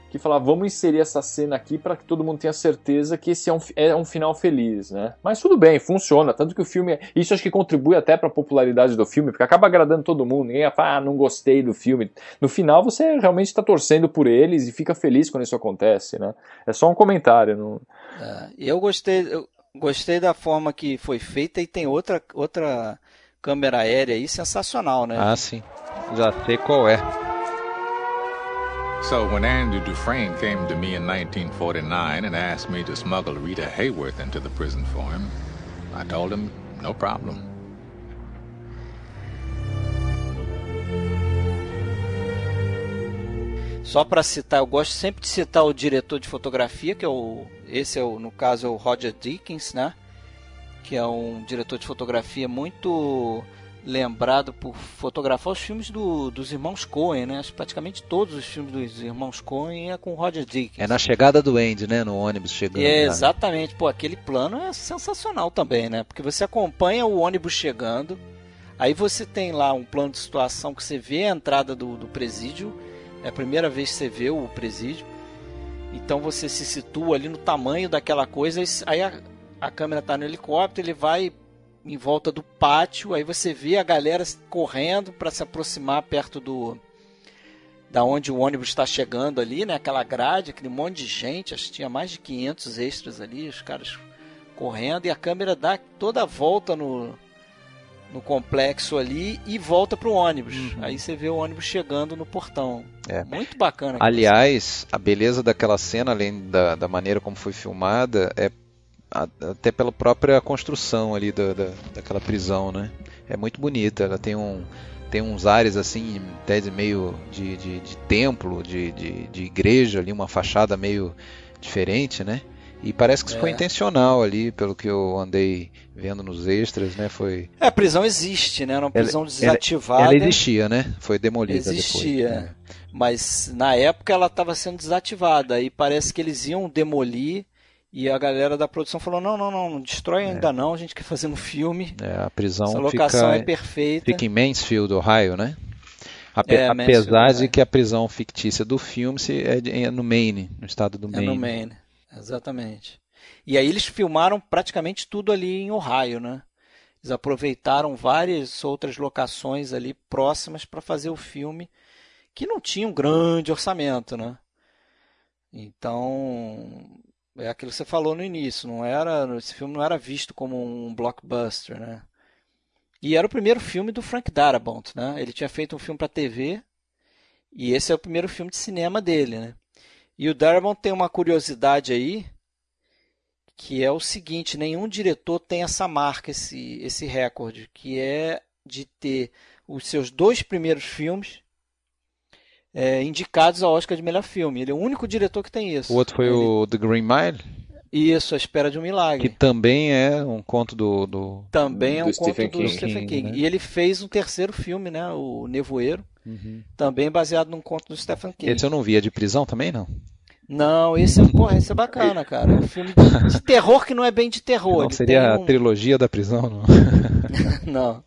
que falar, vamos inserir essa cena aqui para que todo mundo tenha certeza que esse é um, é um final feliz, né? Mas tudo bem, funciona, tanto que o filme, isso acho que contribui até para a popularidade do filme, porque acaba agradando todo mundo, ninguém vai falar, ah, não gostei do filme. No final você realmente está torcendo por eles e fica feliz quando isso acontece, né? É só um comentário, não... É, e eu gostei, eu gostei da forma que foi feita e tem outra, outra câmera aérea aí sensacional, né? Ah, sim, já sei qual é. So when Andrew Dufresne came to me in 1949 and asked me to smuggle Rita Hayworth into the prison for him, I told him no problem. Só para citar, eu gosto sempre de citar o diretor de fotografia, que é o esse é o, no caso é o Roger Dickens, né? Que é um diretor de fotografia muito lembrado por fotografar os filmes do, dos irmãos Coen, né? Praticamente todos os filmes dos irmãos Coen é com Roger Dickens. É na chegada do Andy, né, no ônibus chegando. É, exatamente, pô, aquele plano é sensacional também, né? Porque você acompanha o ônibus chegando, Aí você tem lá um plano de situação que você vê a entrada do, do presídio, é a primeira vez que você vê o presídio. Então você se situa ali no tamanho daquela coisa, aí a, a câmera está no helicóptero, ele vai em volta do pátio, aí você vê a galera correndo para se aproximar perto do da onde o ônibus está chegando ali, né? Aquela grade, aquele monte de gente, acho que tinha mais de 500 extras ali, os caras correndo e a câmera dá toda a volta no no complexo ali e volta pro ônibus. Uhum. Aí você vê o ônibus chegando no portão. É. Muito bacana. Aliás, a beleza daquela cena, além da, da maneira como foi filmada, é até pela própria construção ali da, da, daquela prisão, né? É muito bonita. Ela tem um tem uns ares assim, até meio de, de, de templo, de, de, de igreja ali, uma fachada meio diferente, né? E parece que isso é. foi intencional ali, pelo que eu andei vendo nos extras, né? Foi. É, a prisão existe, né? Era uma prisão ela, desativada. Ela, ela, existia, né? Foi demolida existia, depois. Existia. Mas na época ela estava sendo desativada. E parece que eles iam demolir. E a galera da produção falou: não, não, não, não destrói é. ainda não, a gente quer fazer um filme. É, a prisão Essa locação fica, é perfeita. Fica em Mansfield, Ohio, né? Ape é, apesar Mansfield, de que a prisão fictícia do filme é, é no Maine, no estado do Maine. É no Maine, exatamente. E aí eles filmaram praticamente tudo ali em Ohio, né? Eles aproveitaram várias outras locações ali próximas para fazer o filme, que não tinha um grande orçamento, né? Então, é aquilo que você falou no início, não era, esse filme não era visto como um blockbuster, né? E era o primeiro filme do Frank Darabont, né? Ele tinha feito um filme para TV e esse é o primeiro filme de cinema dele, né? E o Darabont tem uma curiosidade aí, que é o seguinte: nenhum diretor tem essa marca, esse, esse recorde, que é de ter os seus dois primeiros filmes é, indicados ao Oscar de melhor filme. Ele é o único diretor que tem isso. O outro foi Ele... o The Green Mile? Isso, A Espera de um Milagre. Que também é um conto do. do também é um conto Stephen do King. Stephen King. Né? E ele fez um terceiro filme, né? O Nevoeiro. Uhum. Também baseado num conto do Stephen King. Esse eu não via de prisão também, não? Não, esse é, porra, esse é bacana, cara. É um filme de, de terror que não é bem de terror. Não seria um... a trilogia da prisão, não? não.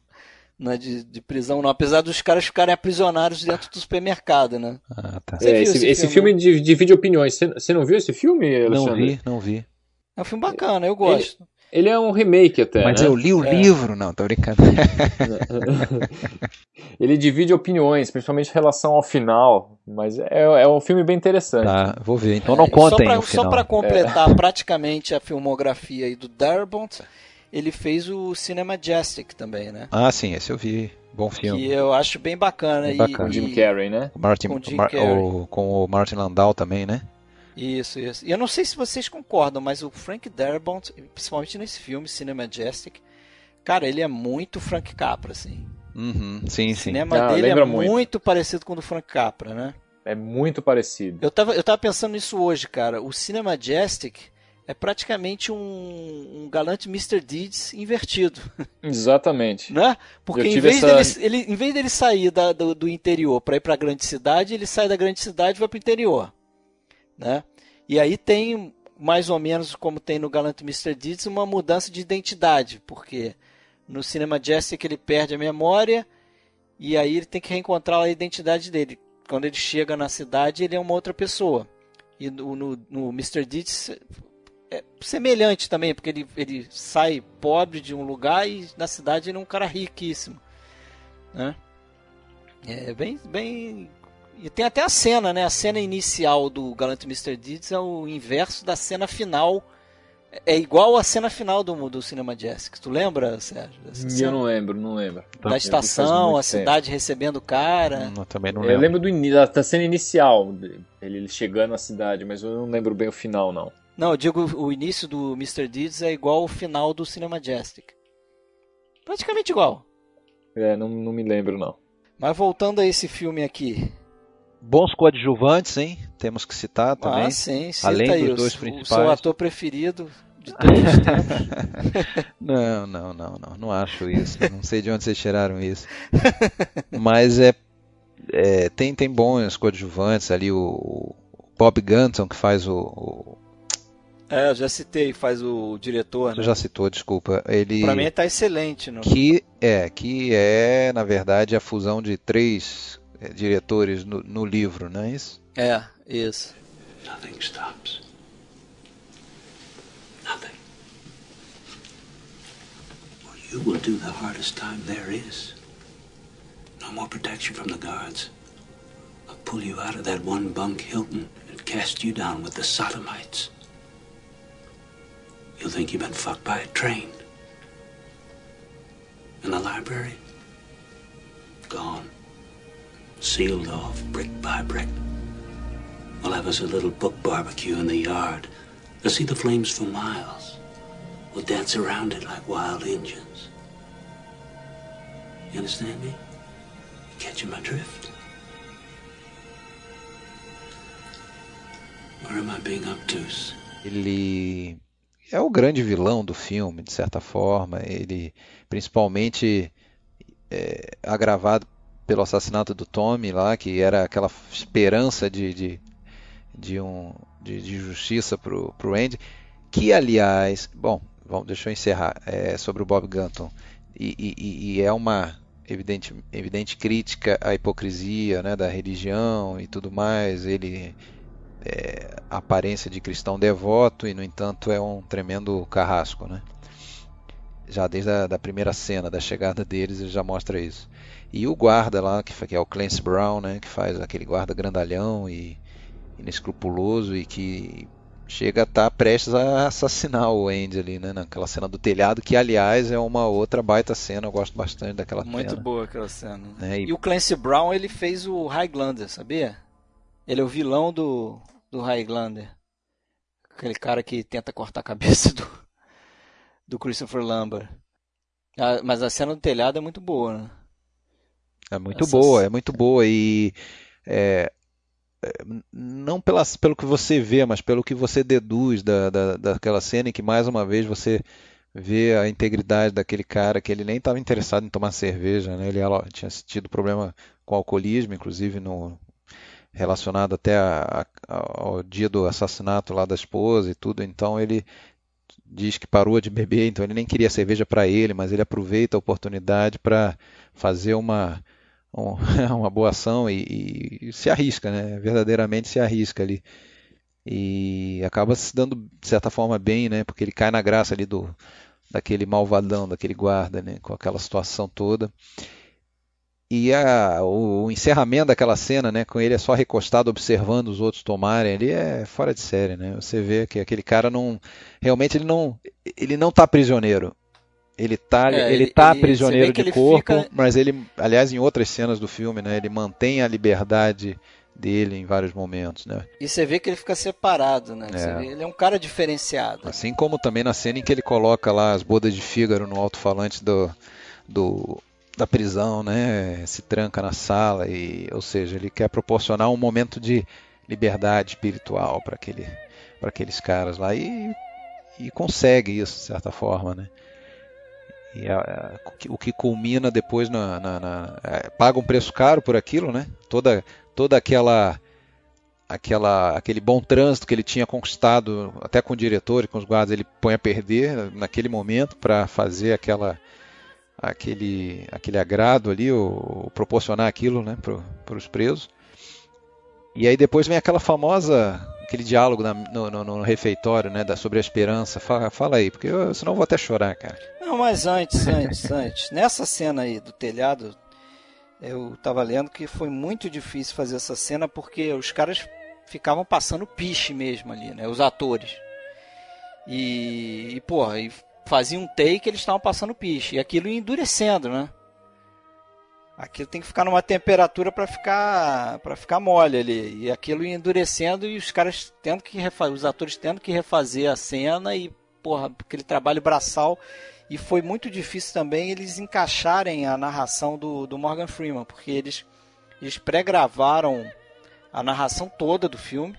Não é de, de, prisão, não. Apesar dos caras ficarem aprisionados dentro do supermercado, né? Ah, tá. É, esse, esse, filme, filme divide opiniões. Você, não viu esse filme, Alexandre? Não vi, não vi. É um filme bacana, eu gosto. Ele, ele é um remake até. Mas né? eu li o é. livro, não, tô brincando. ele divide opiniões, principalmente em relação ao final. Mas é, é um filme bem interessante. Tá, vou ver. Então não é, contem só pra, Só para completar é. praticamente a filmografia aí do Darabont, ele fez o Cinema Majestic também, né? Ah, sim, esse eu vi. Bom filme. Que eu acho bem bacana. Bem bacana. Com o Jim Carrey, né? Martin, com, Jim Carrey. O, com o Martin Landau também, né? Isso, isso. E eu não sei se vocês concordam, mas o Frank Darabont, principalmente nesse filme, Cinema Majestic, cara, ele é muito Frank Capra, assim. Uhum, sim, sim. O cinema ah, dele é muito. muito. parecido com o do Frank Capra, né? É muito parecido. Eu tava, eu tava pensando nisso hoje, cara. O Cinema Majestic é praticamente um, um galante Mr. Deeds invertido. Exatamente. né? Porque em vez, essa... dele, ele, em vez dele sair da, do, do interior para ir para a grande cidade, ele sai da grande cidade e vai para o interior. Né? E aí tem mais ou menos como tem no Galante Mr. Deeds uma mudança de identidade, porque no Cinema Jessica ele perde a memória e aí ele tem que reencontrar a identidade dele. Quando ele chega na cidade, ele é uma outra pessoa. E no, no, no Mr. Deeds é semelhante também, porque ele, ele sai pobre de um lugar e na cidade ele é um cara riquíssimo. Né? É bem, bem e tem até a cena, né? A cena inicial do Galante Mr. Deeds é o inverso da cena final. É igual a cena final do, do Cinema Jessica. Tu lembra, Sérgio? Eu não lembro, não lembro. Da estação, a cidade tempo. recebendo o cara. Não, também não lembro. Eu lembro do, da cena inicial, ele chegando na cidade, mas eu não lembro bem o final, não. Não, eu digo o início do Mr. Deeds é igual ao final do Cinema Majestic. Praticamente igual. É, não, não me lembro, não. Mas voltando a esse filme aqui, Bons coadjuvantes, hein? Temos que citar também. Ah, sim, cita Além aí, dos dois o, principais. O seu ator preferido de todos os tempos. não, não, não, não. Não acho isso. Não sei de onde vocês tiraram isso. Mas é, é tem, tem bons coadjuvantes ali. O, o Bob Gunton, que faz o, o É, eu já citei, faz o diretor. Você Né? já citou, desculpa. Ele Pra mim tá excelente. No... que é que é na verdade a fusão de três é, diretores no, no livro, não é isso? É, isso. Nothing stops. Nothing. Or you will do the hardest time there is. No more protection from the guards. I'll pull you out of that one bunk Hilton and cast you down with the sodomites. You'll think you've been fucked by a train. And the library? Gone. Sealed off brick by brick. We'll have us a little book barbecue in the yard. They'll see the flames for miles. We'll dance around it like wild Indians. You understand me? Catching my drift? Where am I being obtuse? Ele é o grande vilão do filme, de certa forma. Ele, principalmente, é, agravado pelo assassinato do Tommy lá, que era aquela esperança de, de, de, um, de, de justiça para o Andy. Que, aliás, bom, vamos, deixa eu encerrar é, sobre o Bob Gunton. E, e, e é uma evidente, evidente crítica à hipocrisia né, da religião e tudo mais. Ele é, a aparência de cristão devoto e no entanto é um tremendo carrasco, né? Já desde a da primeira cena da chegada deles ele já mostra isso. E o guarda lá que, que é o Clancy Brown, né? Que faz aquele guarda grandalhão e inescrupuloso e que chega a estar tá prestes a assassinar o Andy ali, né? Naquela cena do telhado que aliás é uma outra baita cena. Eu gosto bastante daquela Muito cena. boa aquela cena. É, e- E o Clancy Brown ele fez o Highlander, sabia? Ele é o vilão do, do Highlander. Aquele cara que tenta cortar a cabeça do, do Christopher Lambert. Ah, mas a cena do telhado é muito boa, né? É muito Essas- boa, é muito boa e é, é, não pelas, pelo que você vê, mas pelo que você deduz da, da, daquela cena em que mais uma vez você vê a integridade daquele cara que ele nem estava interessado em tomar cerveja, né? Ele tinha tido problema com alcoolismo, inclusive no relacionado até a- a- ao dia do assassinato lá da esposa e tudo. Então ele diz que parou de beber, então ele nem queria cerveja para ele, mas ele aproveita a oportunidade para fazer uma um- uma boa ação e, e- se arrisca, né? Verdadeiramente se arrisca ali. E acaba se dando, de certa forma, bem, né? Porque ele cai na graça ali do, daquele malvadão, daquele guarda, né? Com aquela situação toda. E a, o, o encerramento daquela cena, né? Com ele é só recostado observando os outros tomarem ali é fora de série, né? Você vê que aquele cara não. Realmente ele não. Ele não tá prisioneiro. Ele tá, É, ele ele- tá ele- prisioneiro de ele corpo, fica- mas ele, aliás, em outras cenas do filme, né? Ele mantém a liberdade dele em vários momentos, né? E você vê que ele fica separado, né? É. vê- ele é um cara diferenciado. Assim como também na cena em que ele coloca lá as bodas de Fígaro no alto-falante do, do, da prisão, né? Se tranca na sala e, ou seja, ele quer proporcionar um momento de liberdade espiritual para aquele, para aqueles caras lá e, e consegue isso de certa forma, né? E a- a- o que- culmina depois na, na- na- é, paga um preço caro por aquilo, né? Toda toda aquela aquela aquele bom trânsito que ele tinha conquistado até com o diretor e com os guardas ele põe a perder naquele momento para fazer aquela aquele aquele agrado ali ou, proporcionar aquilo né para os presos e aí depois vem aquela famosa aquele diálogo na- no, no- no refeitório né da, sobre a esperança fala, fala aí porque eu, senão eu vou até chorar cara Não, mas antes, antes, antes. Nessa cena aí do telhado, eu tava lendo que foi muito difícil fazer essa cena porque os caras ficavam passando piche mesmo ali, né? Os atores. E, e porra, e fazia um take eles estavam passando piche. E aquilo ia endurecendo, né? Aquilo tem que ficar numa temperatura para ficar para ficar mole ali. E aquilo ia endurecendo e os caras tendo que refazer, os atores tendo que refazer a cena e porra, aquele trabalho braçal e foi muito difícil também eles encaixarem a narração do, do Morgan Freeman, porque eles, eles pré-gravaram a narração toda do filme,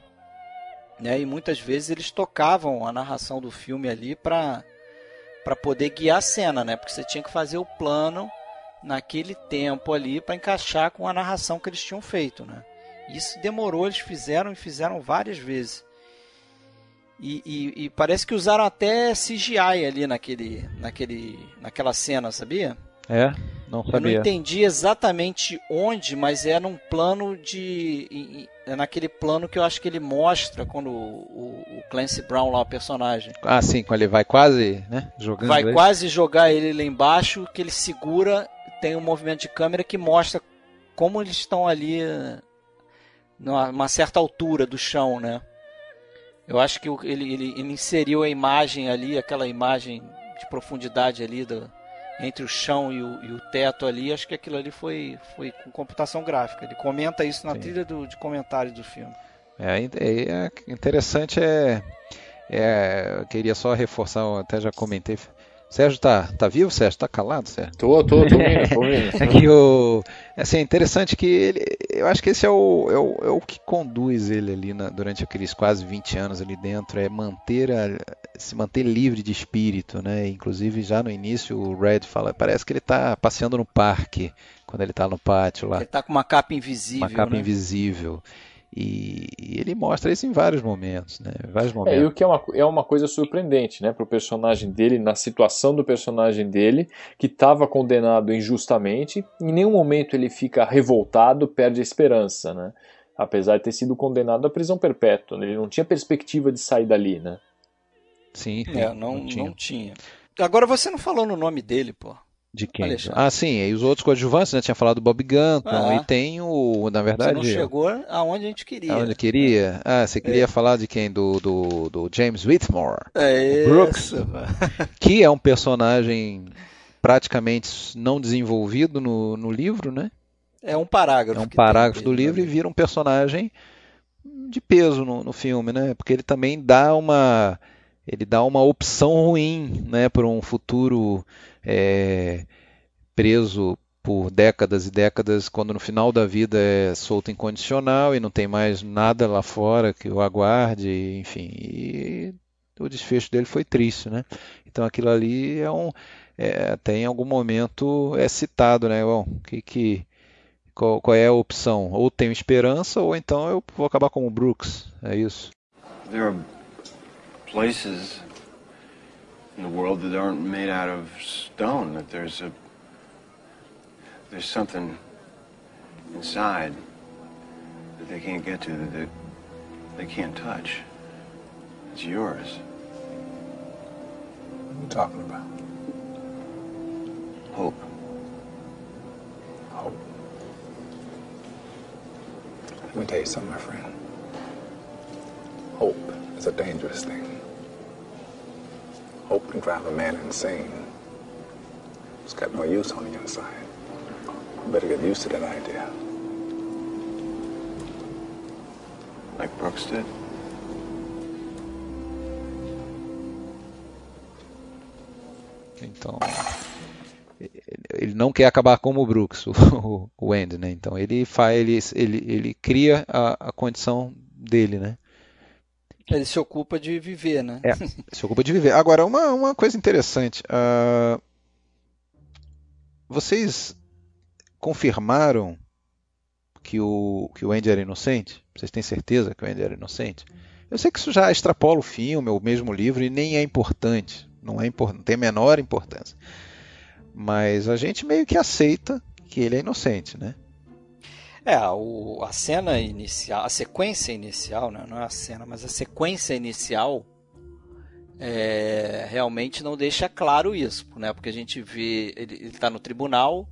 né? E muitas vezes eles tocavam a narração do filme ali para para poder guiar a cena, né? Porque você tinha que fazer o plano naquele tempo ali para encaixar com a narração que eles tinham feito, né? Isso demorou, eles fizeram e fizeram várias vezes. E, e, e, parece que usaram até CGI ali naquele, naquele, naquela cena, sabia? É, não sabia. Eu não entendi exatamente onde, mas é num plano de. É naquele plano que eu acho que ele mostra quando o, o Clancy Brown lá, o personagem. Ah, sim, quando ele vai quase, né? Jogando. Vai ele. quase jogar ele lá embaixo, que ele segura, tem um movimento de câmera que mostra como eles estão ali numa certa altura do chão, né? Eu acho que ele, ele, ele inseriu a imagem ali, aquela imagem de profundidade ali do, entre o chão e o, e o, teto ali, acho que aquilo ali foi, foi com computação gráfica. Ele comenta isso na Sim. trilha do, de comentários do filme. É, é, interessante é, é, eu queria só reforçar, até já comentei, Sérgio tá, tá vivo, Sérgio? Tá calado, Sérgio? Tô, tô, tô vendo, tô vendo. é que o, assim, é interessante que ele, eu acho que esse é o, é o, é o que conduz ele ali na, durante aqueles quase 20 anos ali dentro, é manter a, se manter livre de espírito, né? Inclusive já no início o Red fala, parece que ele tá passeando no parque, quando ele tá no pátio lá. Ele tá com uma capa invisível, Uma capa né? invisível. E, e, ele mostra isso em vários momentos, né? Vários momentos. É, e o que é uma, é uma coisa surpreendente, né? Para o personagem dele, na situação do personagem dele, que estava condenado injustamente, em nenhum momento ele fica revoltado, perde a esperança, né? Apesar de ter sido condenado à prisão perpétua, né? ele não tinha perspectiva de sair dali, né? Sim, é, não, não, tinha. não tinha. Agora você não falou no nome dele, pô. De quem? Alexandre. Ah, sim, e os outros coadjuvantes, né? Tinha falado do Bob Gunton, ah, e tem o, na verdade... Você não chegou aonde a gente queria. Aonde queria? Ah, você queria é. falar de quem? Do, do, do James Whitmore. É Brooks. Isso, que é um personagem praticamente não desenvolvido no, no livro, né? É um parágrafo. É um parágrafo do livro e vira um personagem de peso no, no filme, né? Porque ele também dá uma ele dá uma opção ruim né, para um futuro é, preso por décadas e décadas, quando no final da vida é solto incondicional e não tem mais nada lá fora que o aguarde, enfim. E o desfecho dele foi triste, né? Então aquilo ali é um, é, até em algum momento é citado, né? Bom, que, que qual, qual, é a opção? Ou tenho esperança, ou então eu vou acabar como o Brooks. É isso. There are places in the world that aren't made out of stone. That there's a there's something inside that they can't get to that they, they can't touch. It's yours. What are you talking about? Hope. Hope. Let me tell you something, my friend. Hope is a dangerous thing. Hope can drive a man insane. It's got no use on the inside. You better get used to that idea. Like Brooks did? Então, ele não quer acabar como o Brooks, o, o Andy, né? Então ele faz, ele, ele, ele cria a, a condição dele, né? Ele se ocupa de viver, né? É, se ocupa de viver. Agora, uma, uma coisa interessante. Uh, vocês confirmaram que o, que o Andy era inocente? Vocês têm certeza que o Andy era inocente? Eu sei que isso já extrapola o filme, ou mesmo o livro, e nem é importante. Não, é import, não tem a menor importância. Mas a gente meio que aceita que ele é inocente, né? É, o, a cena inicial, a sequência inicial, né? não é a cena, mas a sequência inicial é, realmente não deixa claro isso, né? Porque a gente vê, ele está no tribunal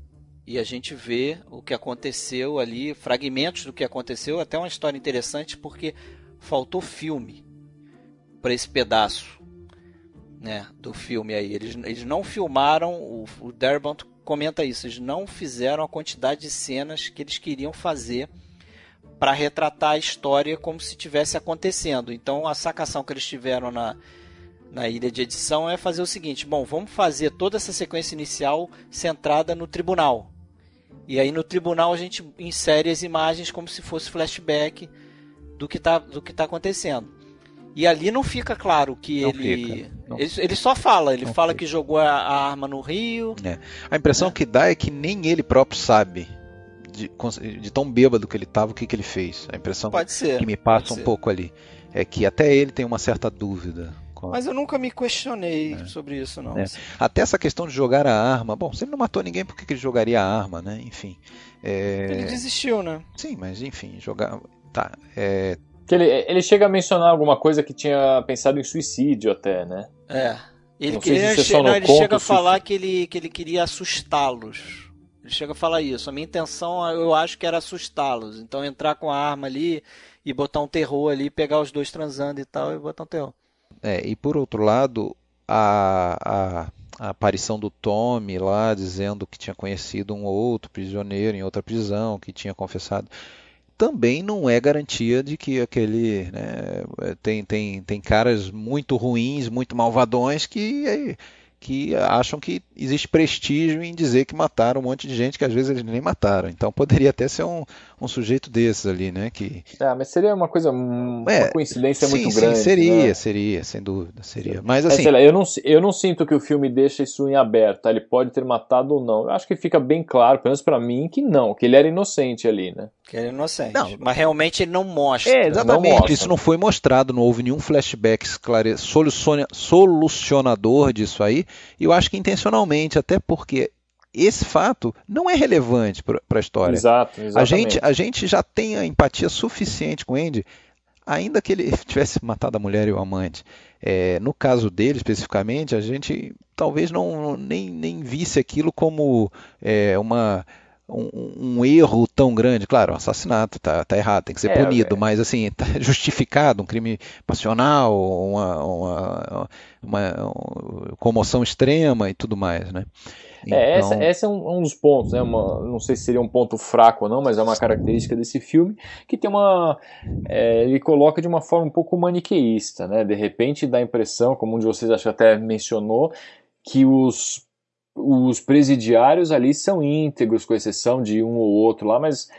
e a gente vê o que aconteceu ali, fragmentos do que aconteceu, até uma história interessante porque faltou filme para esse pedaço, né, do filme aí. Eles, eles não filmaram o, o Darabont comenta isso. Eles não fizeram a quantidade de cenas que eles queriam fazer para retratar a história como se tivesse acontecendo. Então a sacação que eles tiveram na, na ilha de edição é fazer o seguinte: bom, vamos fazer toda essa sequência inicial centrada no tribunal. E aí no tribunal a gente insere as imagens como se fosse flashback do que está tá acontecendo. E ali não fica claro que não ele, não. ele. Ele só fala, ele não fala fica. que jogou a, a, arma no rio. É. A impressão é. que dá é que nem ele próprio sabe. De, de tão bêbado que ele estava, o que, que ele fez. A impressão Pode ser. que me passa um ser. pouco ali. é que até ele tem uma certa dúvida. Mas eu nunca me questionei sobre isso, não. É. Até essa questão de jogar a arma. Bom, se ele não matou ninguém, por que que ele jogaria a arma, né? Enfim. é, Ele desistiu, né? Sim, mas enfim, jogar. Tá. Que ele, ele chega a mencionar alguma coisa que tinha pensado em suicídio até, né? É. Ele, Não queria, se não, ele chega a falar que ele, que ele queria assustá-los. Ele chega a falar isso. A minha intenção, eu acho que era assustá-los. Então entrar com a arma ali e botar um terror ali, pegar os dois transando e tal, e botar um terror. É, e por outro lado, a, a, a aparição do Tommy lá dizendo que tinha conhecido um outro prisioneiro em outra prisão, que tinha confessado, também não é garantia de que aquele. né, tem, tem, tem caras muito ruins, muito malvadões que, que acham que existe prestígio em dizer que mataram um monte de gente que às vezes eles nem mataram. Então poderia até ser um, um sujeito desses ali, né? Que, É, mas seria uma coisa, um- uma É, coincidência sim, muito sim, grande. seria, né? seria, sem dúvida, seria. Mas É, assim, sei lá, eu, não, eu não sinto que o filme deixa isso em aberto. tá? Ele pode ter matado ou não. Eu acho que fica bem claro, pelo menos pra mim, que não, que ele era inocente ali, né? Que ele é inocente. Não. Mas realmente ele não mostra. É, exatamente. mostra. Isso não foi mostrado, não houve nenhum flashback esclare... soluciona- solucionador disso aí. E eu acho que intencionalmente, até porque esse fato não é relevante para a história. Exato, A exatamente. gente, a gente já tem a empatia suficiente com o Andy, ainda que ele tivesse matado a mulher e o amante. É, no caso dele especificamente, a gente talvez não nem, nem visse aquilo como é, uma um, um erro tão grande. Claro, um assassinato tá, tá errado, tem que ser É, punido, é. mas assim, tá justificado, um crime passional, uma, uma, uma comoção extrema e tudo mais, né? É, Então- essa, esse é um, um dos pontos, né? Uma, não sei se seria um ponto fraco ou não, mas é uma característica desse filme que tem uma. é, ele coloca de uma forma um pouco maniqueísta, né? De repente dá a impressão, como um de vocês acho que até mencionou, que os, os presidiários ali são íntegros, com exceção de um ou outro lá, mas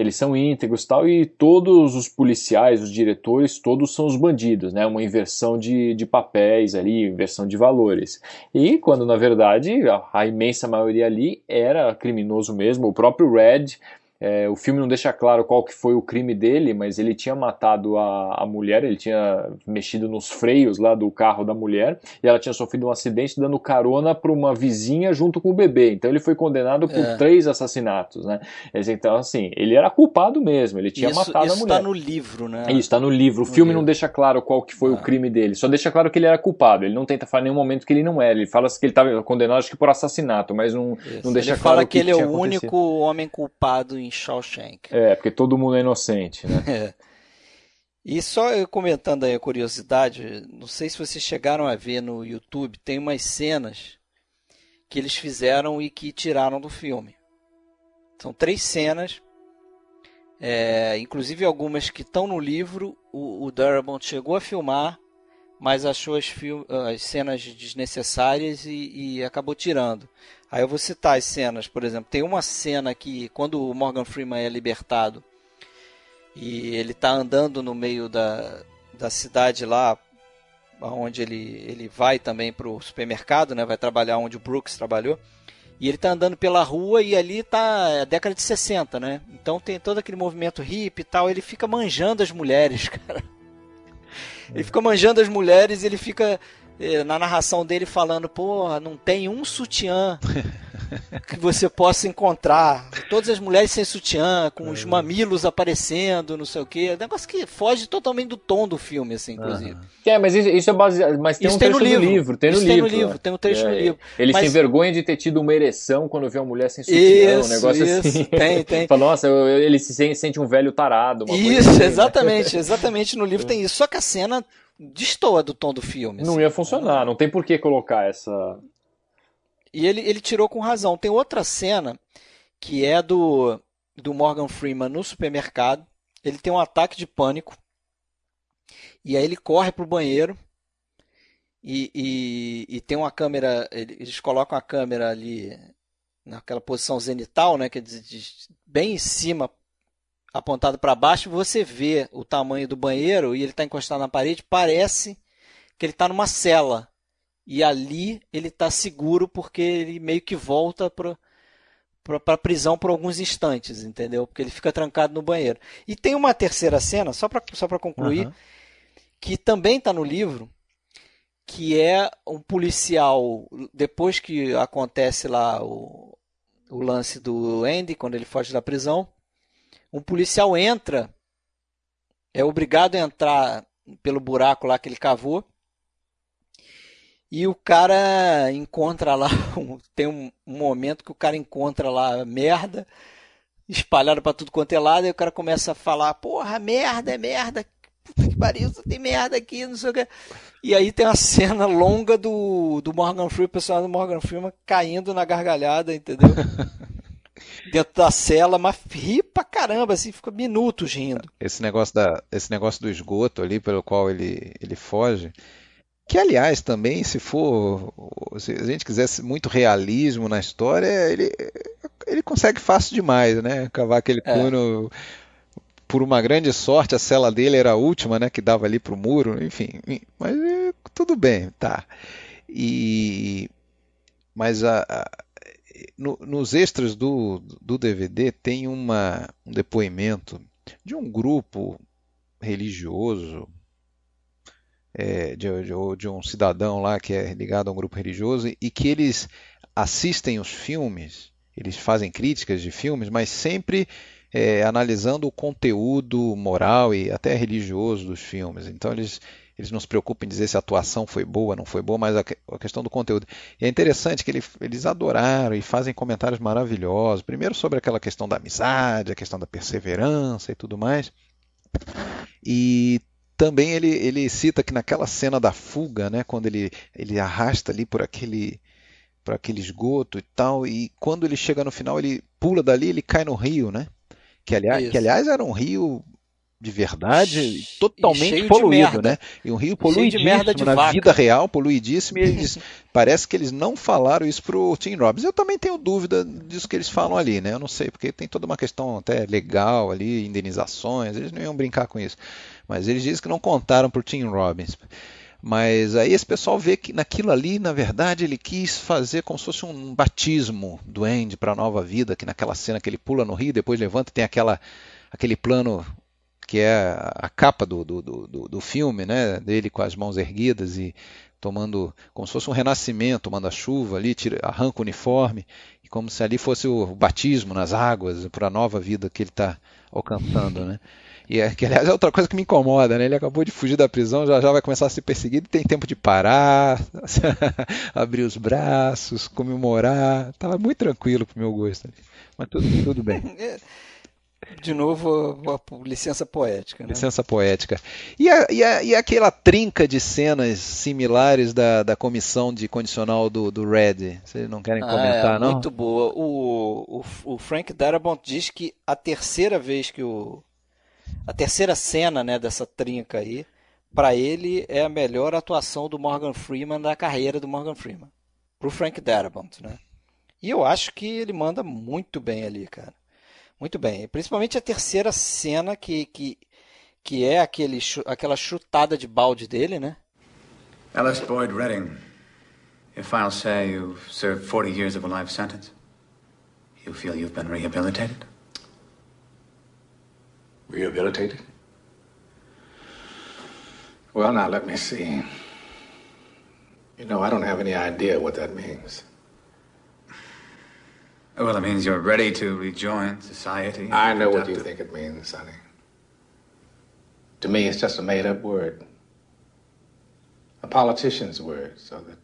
eles são íntegros tal, e todos os policiais, os diretores, todos são os bandidos, né? Uma inversão de, de papéis ali, inversão de valores. E quando na verdade a, a imensa maioria ali era criminoso mesmo, o próprio Red. É, o filme não deixa claro qual que foi o crime dele, mas ele tinha matado a, a mulher, ele tinha mexido nos freios lá do carro da mulher e ela tinha sofrido um acidente dando carona para uma vizinha junto com o bebê. Então ele foi condenado por É. três assassinatos, né? Então assim, ele era culpado mesmo, ele tinha isso matado isso a mulher. tá no livro, né? Isso, está no livro. O No filme livro. não deixa claro qual que foi o Ah. crime dele. Só deixa claro que ele era culpado. Ele não tenta falar em nenhum momento que ele não era. Ele fala que ele estava condenado, acho que por assassinato, mas não, Isso. não deixa ele claro fala o que, ele é o acontecido. único homem culpado em Shawshank. É, porque todo mundo é inocente, né? É. E só eu comentando aí a curiosidade, não sei se vocês chegaram a ver no YouTube, tem umas cenas que eles fizeram e que tiraram do filme. São três cenas, é, inclusive algumas que estão no livro, o, o Darabont chegou a filmar, mas achou as, as cenas desnecessárias e, e acabou tirando. Aí eu vou citar as cenas, por exemplo, tem uma cena que quando o Morgan Freeman é libertado, e ele tá andando no meio da, da cidade lá, onde ele, ele vai também pro supermercado, né? Vai trabalhar onde o Brooks trabalhou. E ele tá andando pela rua e ali tá a década de 60, né? Então tem todo aquele movimento hippie e tal. Ele fica manjando as mulheres, cara. Ele fica manjando as mulheres e ele fica na narração dele falando, porra, não tem um sutiã que você possa encontrar. Todas as mulheres sem sutiã, com os mamilos aparecendo, não sei o quê. Negócio que foge totalmente do tom do filme, assim, inclusive. É, mas isso, isso é baseado. Mas tem Isso um tem no trecho do livro. livro. Tem no Isso tem no livro. livro, tem um trecho no livro. Ele Mas- tem vergonha de ter tido uma ereção quando vê uma mulher sem sutiã, um Isso, negócio isso, assim. tem, tem. Fala, nossa, ele se sente, um velho tarado. Uma coisa Isso, assim, né? exatamente, exatamente. No livro tem isso. Só que a cena destoa do tom do filme. Não assim. ia funcionar, não tem por que colocar essa. E ele, ele tirou com razão. Tem outra cena que é do, do Morgan Freeman no supermercado. Ele tem um ataque de pânico. E aí ele corre pro banheiro. E, e, e tem uma câmera. ele- Eles colocam a câmera ali naquela posição zenital, né? Que é bem em cima, apontado para baixo. Você vê o tamanho do banheiro e ele está encostado na parede. Parece que ele está numa cela. E ali ele está seguro porque ele meio que volta para para prisão por alguns instantes, entendeu? Porque ele fica trancado no banheiro. E tem uma terceira cena, só para só concluir, Aham. que também está no livro, que é um policial, depois que acontece lá o, o lance do Andy, quando ele foge da prisão, um policial entra, é obrigado a entrar pelo buraco lá que ele cavou, e o cara encontra lá, tem um, momento que o cara encontra lá merda espalhada para tudo quanto é lado, e o cara começa a falar: "Porra, merda, é merda. Que pariu, tem merda aqui, não sei o que". E aí tem uma cena longa do, do Morgan Freeman, o personagem do Morgan Freeman caindo na gargalhada, entendeu? Dentro da cela, mas ri pra caramba, assim, fica minutos rindo. Esse negócio, da, esse negócio do esgoto ali pelo qual ele, ele foge, que, aliás, também, se for. Se a gente quisesse muito realismo na história, ele, ele consegue fácil demais, né? Cavar aquele é. túnel. Por uma grande sorte, a cela dele era a última, né? Que dava ali pro muro, enfim. Mas é, tudo bem, tá. E. Mas a, a no, nos extras do, do DVD tem uma, um depoimento de um grupo religioso é, de, de, de, um cidadão lá que é ligado a um grupo religioso e que eles assistem os filmes, eles fazem críticas de filmes, mas sempre é, analisando o conteúdo moral e até religioso dos filmes. Então eles eles não se preocupam em dizer se a atuação foi boa, não foi boa, mas a, questão do conteúdo. E é interessante que ele, eles adoraram e fazem comentários maravilhosos. Primeiro sobre aquela questão da amizade, a questão da perseverança e tudo mais. E também ele, ele cita que naquela cena da fuga, né, quando ele, ele arrasta ali por aquele por aquele esgoto e tal, e quando ele chega no final, ele pula dali, ele cai no rio, né? Que aliás, que aliás era um rio de verdade, totalmente poluído, né? E um rio poluidíssimo na vaca. vida real, poluidíssimo, e parece que eles não falaram isso pro Tim Robbins. Eu também tenho dúvida disso que eles falam ali, né? Eu não sei, porque tem toda uma questão até legal ali, indenizações, eles não iam brincar com isso. Mas eles dizem que não contaram pro Tim Robbins. Mas aí esse pessoal vê que naquilo ali, na verdade, ele quis fazer como se fosse um batismo do Andy para a nova vida, que naquela cena que ele pula no rio, depois levanta e tem aquela, aquele plano que é a capa do, do, do, do filme, né, dele com as mãos erguidas e tomando como se fosse um renascimento, tomando a chuva ali, tira, arranca o uniforme, e como se ali fosse o batismo nas águas para a nova vida que ele está alcançando, né? E é, que aliás é outra coisa que me incomoda, né? Ele acabou de fugir da prisão, já já vai começar a ser perseguido, tem tempo de parar, abrir os braços, comemorar, estava muito tranquilo pro meu gosto. Mas tudo, tudo bem. De novo, a, a licença poética. Né? Licença poética. E, a, e, a, e aquela trinca de cenas similares da, da comissão de condicional do, do Red? Vocês não querem comentar, ah, é, não? Muito boa. O, o, o Frank Darabont diz que a terceira vez que o. A terceira cena né, dessa trinca aí, para ele é a melhor atuação do Morgan Freeman da carreira do Morgan Freeman. Pro Frank Darabont, né? E eu acho que ele manda muito bem ali, cara. Muito bem. Principalmente a terceira cena, que, que, que é aquele, aquela chutada de balde dele, né? Alice Boyd Redding, if I'll say you've served 40 years of a life sentence, you feel you've been rehabilitated? Rehabilitated? Well, now let me see. You know, I don't have any idea what that means. Well, it means you're ready to rejoin society. I know what you think it means, Sonny. To me, it's just a made up word. A politician's word, so that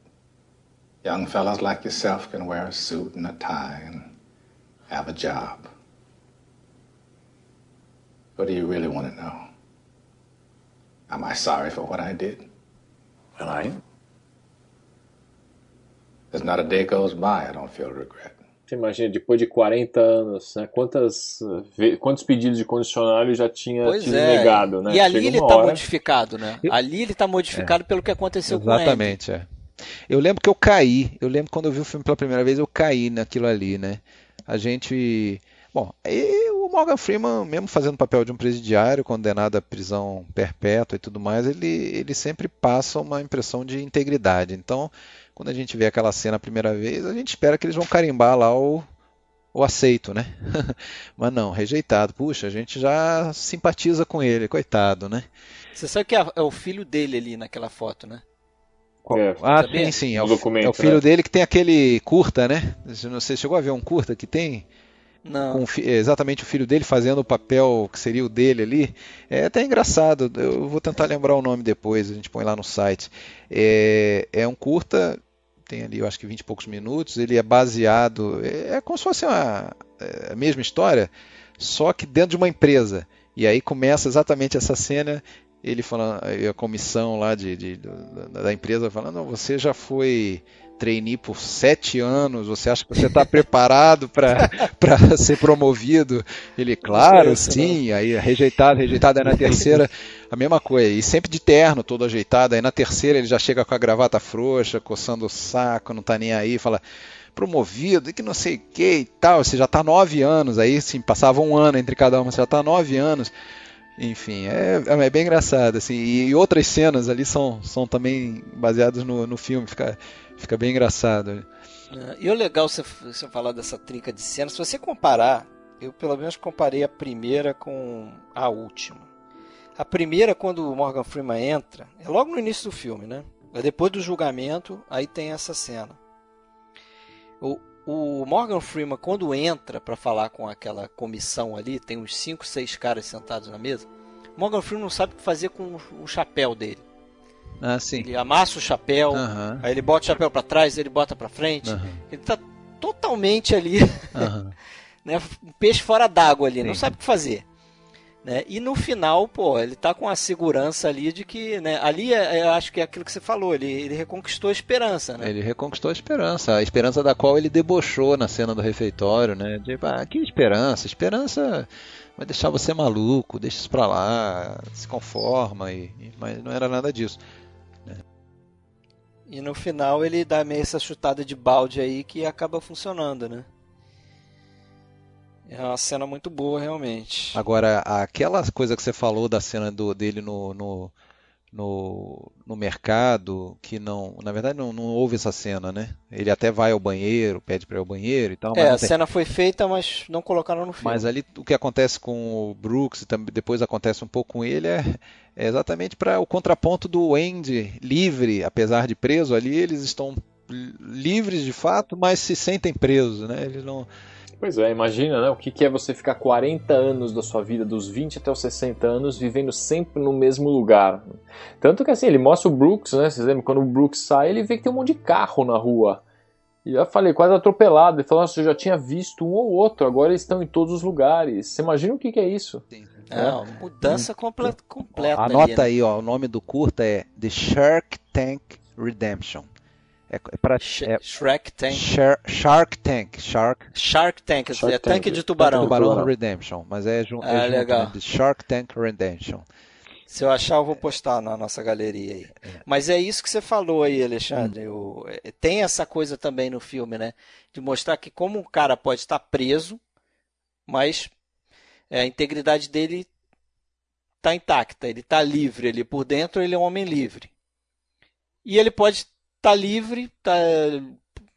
young fellows like yourself can wear a suit and a tie and have a job. What do you really want to know? Am I sorry for what I did? Well, I am. There's not a day goes by I don't feel regret. Você imagina, depois de 40 anos, né, quantas, quantos pedidos de condicional ele já tinha pois tido é. negado, né? E ali Chega ele está hora... modificado, né? Ali ele está modificado é. pelo que aconteceu Exatamente, com ele. Exatamente, é. Eu lembro que eu caí, eu lembro quando eu vi o filme pela primeira vez, eu caí naquilo ali, né? A gente... Bom, o Morgan Freeman, mesmo fazendo o papel de um presidiário condenado à prisão perpétua e tudo mais, ele, ele sempre passa uma impressão de integridade. Então, quando a gente vê aquela cena a primeira vez, a gente espera que eles vão carimbar lá o, o aceito, né? Mas não, rejeitado. Puxa, a gente já simpatiza com ele, coitado, né? Você sabe que é, é o filho dele ali naquela foto, né? É, Ah, Sabia? sim, sim. É o, é o filho né? dele que tem aquele curta, né? Você não sei, chegou a ver um curta que tem? Não. com fi- exatamente o filho dele fazendo o papel que seria o dele ali. É até engraçado, eu vou tentar lembrar o nome depois, a gente põe lá no site. É, é um curta, tem ali eu acho que 20 e poucos minutos, ele é baseado, é, é como se fosse uma, é, a mesma história, só que dentro de uma empresa. E aí começa exatamente essa cena, ele falando, a comissão lá de, de- da, empresa falando, você já foi trainee por sete anos, você acha que você está preparado para ser promovido? Ele, claro, sim. Aí rejeitado, rejeitado. Aí na terceira, a mesma coisa. E sempre de terno, todo ajeitado. Aí na terceira ele já chega com a gravata frouxa, coçando o saco, não tá nem aí, fala promovido e que não sei o que e tal. Você já está nove anos. Aí sim, passava um ano entre cada uma, você já está nove anos. Enfim, é, é bem engraçado. Assim, e, outras cenas ali são, são também baseadas no, no filme. Fica, fica bem engraçado. É, E o legal você, você falar dessa trinca de cenas, se você comparar, eu pelo menos comparei a primeira com a última. A primeira, quando o Morgan Freeman entra, é logo no início do filme, né? É depois do julgamento, aí tem essa cena. O, o Morgan Freeman, quando entra para falar com aquela comissão ali, tem uns 5, 6 caras sentados na mesa. Morgan Freeman não sabe o que fazer com o, chapéu dele. Ah, sim. Ele amassa o chapéu, aí ele bota o chapéu para trás, ele bota para frente. Ele tá totalmente ali, né, um peixe fora d'água ali, não Sim. sabe o que fazer. Né? E no final, pô, ele tá com a segurança ali de que, né, ali é- eu acho que é aquilo que você falou, ele, ele reconquistou a esperança, né? Ele reconquistou a esperança, a esperança da qual ele debochou na cena do refeitório, né? Tipo, ah, que esperança? Esperança vai deixar você maluco, deixa isso pra lá, se conforma, e, e- mas não era nada disso. E no final ele dá meio essa chutada de balde aí que acaba funcionando, né? É uma cena muito boa, realmente. Agora, aquela coisa que você falou da cena do, dele no, no, no, no mercado, que não, na verdade não, não houve essa cena, né? Ele até vai ao banheiro, pede pra ir ao banheiro e tal, É, a tem- cena foi feita, mas não colocaram no filme. Mas ali o que acontece com o Brooks e também depois acontece um pouco com ele é, é exatamente para o contraponto do Andy livre, apesar de preso ali, eles estão li- livres de fato, mas se sentem presos, né? Eles não Pois é, imagina, né? O que que é você ficar 40 anos da sua vida, dos 20 até os 60 anos, vivendo sempre no mesmo lugar. Tanto que assim, ele mostra o Brooks, né? Vocês lembram? Quando o Brooks sai, ele vê que tem um monte de carro na rua. E eu falei, quase atropelado. Ele falou, nossa, eu já tinha visto um ou outro, agora eles estão em todos os lugares. Você imagina o que que é isso? É, uma mudança comple completa. ali, Anota né? aí, ó, o nome do curta é The Shark Tank Redemption. É, é para Sh é Shrek Tank. Shar- Shark Tank, Shark Shark Tank, Shark é Tank. tanque de tubarão. Tubarão Tubarão. Redemption, mas é, jun Ah, é junto, legal. né? The Shark Tank Redemption. Se eu achar, eu vou postar na nossa galeria aí. Mas é isso que você falou aí, Alexandre. O- é, tem essa coisa também no filme, né? De mostrar que como um cara pode estar preso, mas é, a integridade dele está intacta. Ele está livre ali por dentro, ele é um homem livre. E ele pode estar livre, tá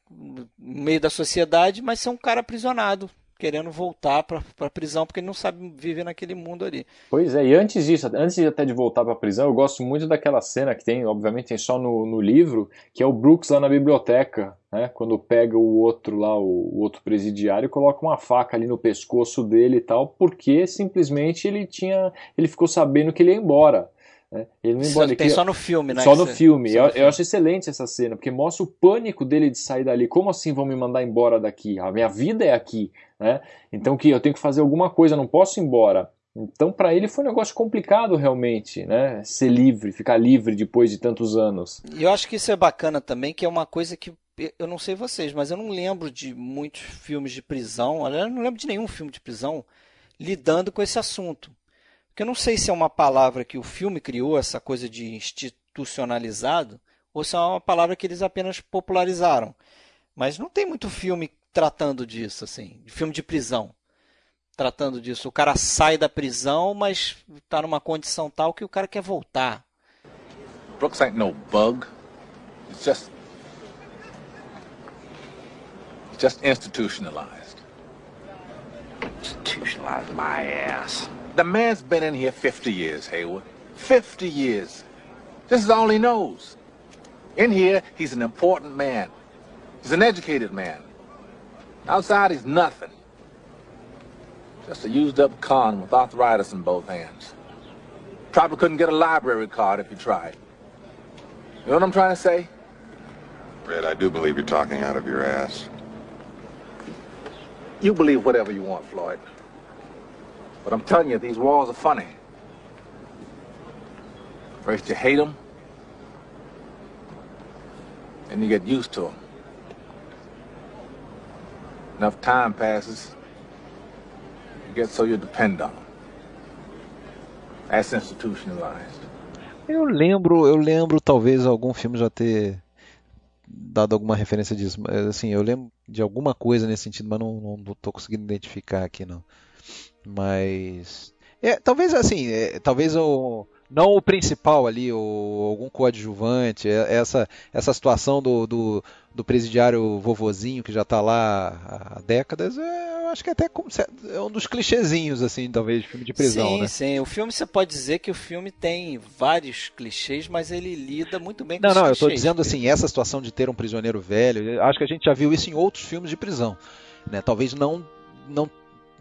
no meio da sociedade, mas ser um cara aprisionado, querendo voltar para a prisão porque ele não sabe viver naquele mundo ali. Pois é, e antes disso, antes até de voltar pra prisão, eu gosto muito daquela cena que tem, obviamente tem só no, no livro, que é o Brooks lá na biblioteca, né? Quando pega o outro lá, o, o outro presidiário, e coloca uma faca ali no pescoço dele e tal, porque simplesmente ele tinha, ele ficou sabendo que ele ia embora. Né? Ele não embora, Tem só no filme, né? Só no você- filme. só Eu, no eu filme. acho excelente essa cena, porque mostra o pânico dele de sair dali. Como assim vão me mandar embora daqui? A minha vida é aqui, né? Então que eu tenho que fazer alguma coisa, eu não posso ir embora. Então para ele foi um negócio complicado realmente, né? Ser livre, ficar livre depois de tantos anos. E eu acho que isso é bacana também, que é uma coisa que eu não sei vocês, mas eu não lembro de muitos filmes de prisão, aliás, eu não lembro de nenhum filme de prisão lidando com esse assunto. Porque eu não sei se é uma palavra que o filme criou, essa coisa de institucionalizado, ou se é uma palavra que eles apenas popularizaram. Mas não tem muito filme tratando disso, assim, de filme de prisão. Tratando disso. O cara sai da prisão, mas está numa condição tal que o cara quer voltar. Brooks ain't no bug. It's just. It's just institutionalized. Out my ass. The man's been in here 50 years, Haywood. 50 years. This is all he knows. In here, he's an important man. He's an educated man. Outside, he's nothing. Just a used up con with arthritis in both hands. Probably couldn't get a library card if he tried. You know what I'm trying to say? Fred, I do believe you're talking out of your ass. You believe whatever you want, Floyd. But I'm telling you, these walls are funny. First you hate them, then you get used to them. Enough time passes, you get so you depend on them. That's institutionalized. Eu lembro, eu lembro talvez algum filme já ter dado alguma referência disso. Mas, assim, eu lembro de alguma coisa nesse sentido, mas não, tô conseguindo identificar aqui não. Mas é, talvez assim, é, talvez o não o principal ali, ou algum coadjuvante, é, essa, essa situação do, do, do presidiário vovozinho que já está lá há décadas, é, eu acho que até é um dos clichêzinhos, assim, talvez, de filme de prisão, sim, né? Sim, o filme, você pode dizer que o filme tem vários clichês, mas ele lida muito bem com Não, os não, eu clichês. estou dizendo assim, essa situação de ter um prisioneiro velho, acho que a gente já viu isso em outros filmes de prisão, né? Talvez não, não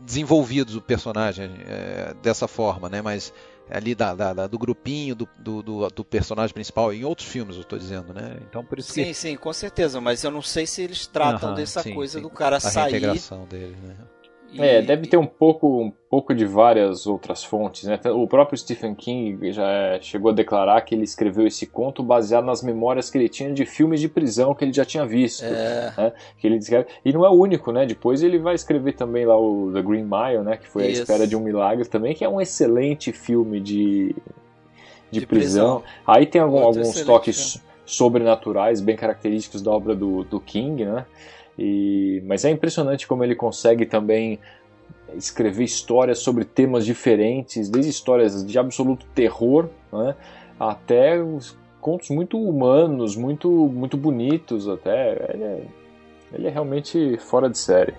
desenvolvidos o personagem é, dessa forma, né? Mas ali da, da, da, do grupinho do, do, do, personagem principal em outros filmes, eu estou dizendo, né? Então por isso sim, que... sim, com certeza. Mas eu não sei se eles tratam Aham, dessa sim, coisa sim. do cara a sair. reintegração dele, né? E- É, deve ter um pouco, um pouco de várias outras fontes, né? O próprio Stephen King já é, chegou a declarar que ele escreveu esse conto baseado nas memórias que ele tinha de filmes de prisão que ele já tinha visto. É. né? Que ele descreve. E não é o único, né? Depois ele vai escrever também lá o The Green Mile, né? Que foi Isso. A Espera de um Milagre também, que é um excelente filme de, de, De prisão. prisão. Aí tem algum- alguns toques filme. sobrenaturais bem característicos da obra do, do King, né? E, mas é impressionante como ele consegue também escrever histórias sobre temas diferentes, desde histórias de absoluto terror, né, até os contos muito humanos, muito muito bonitos até. Ele é, ele é realmente fora de série.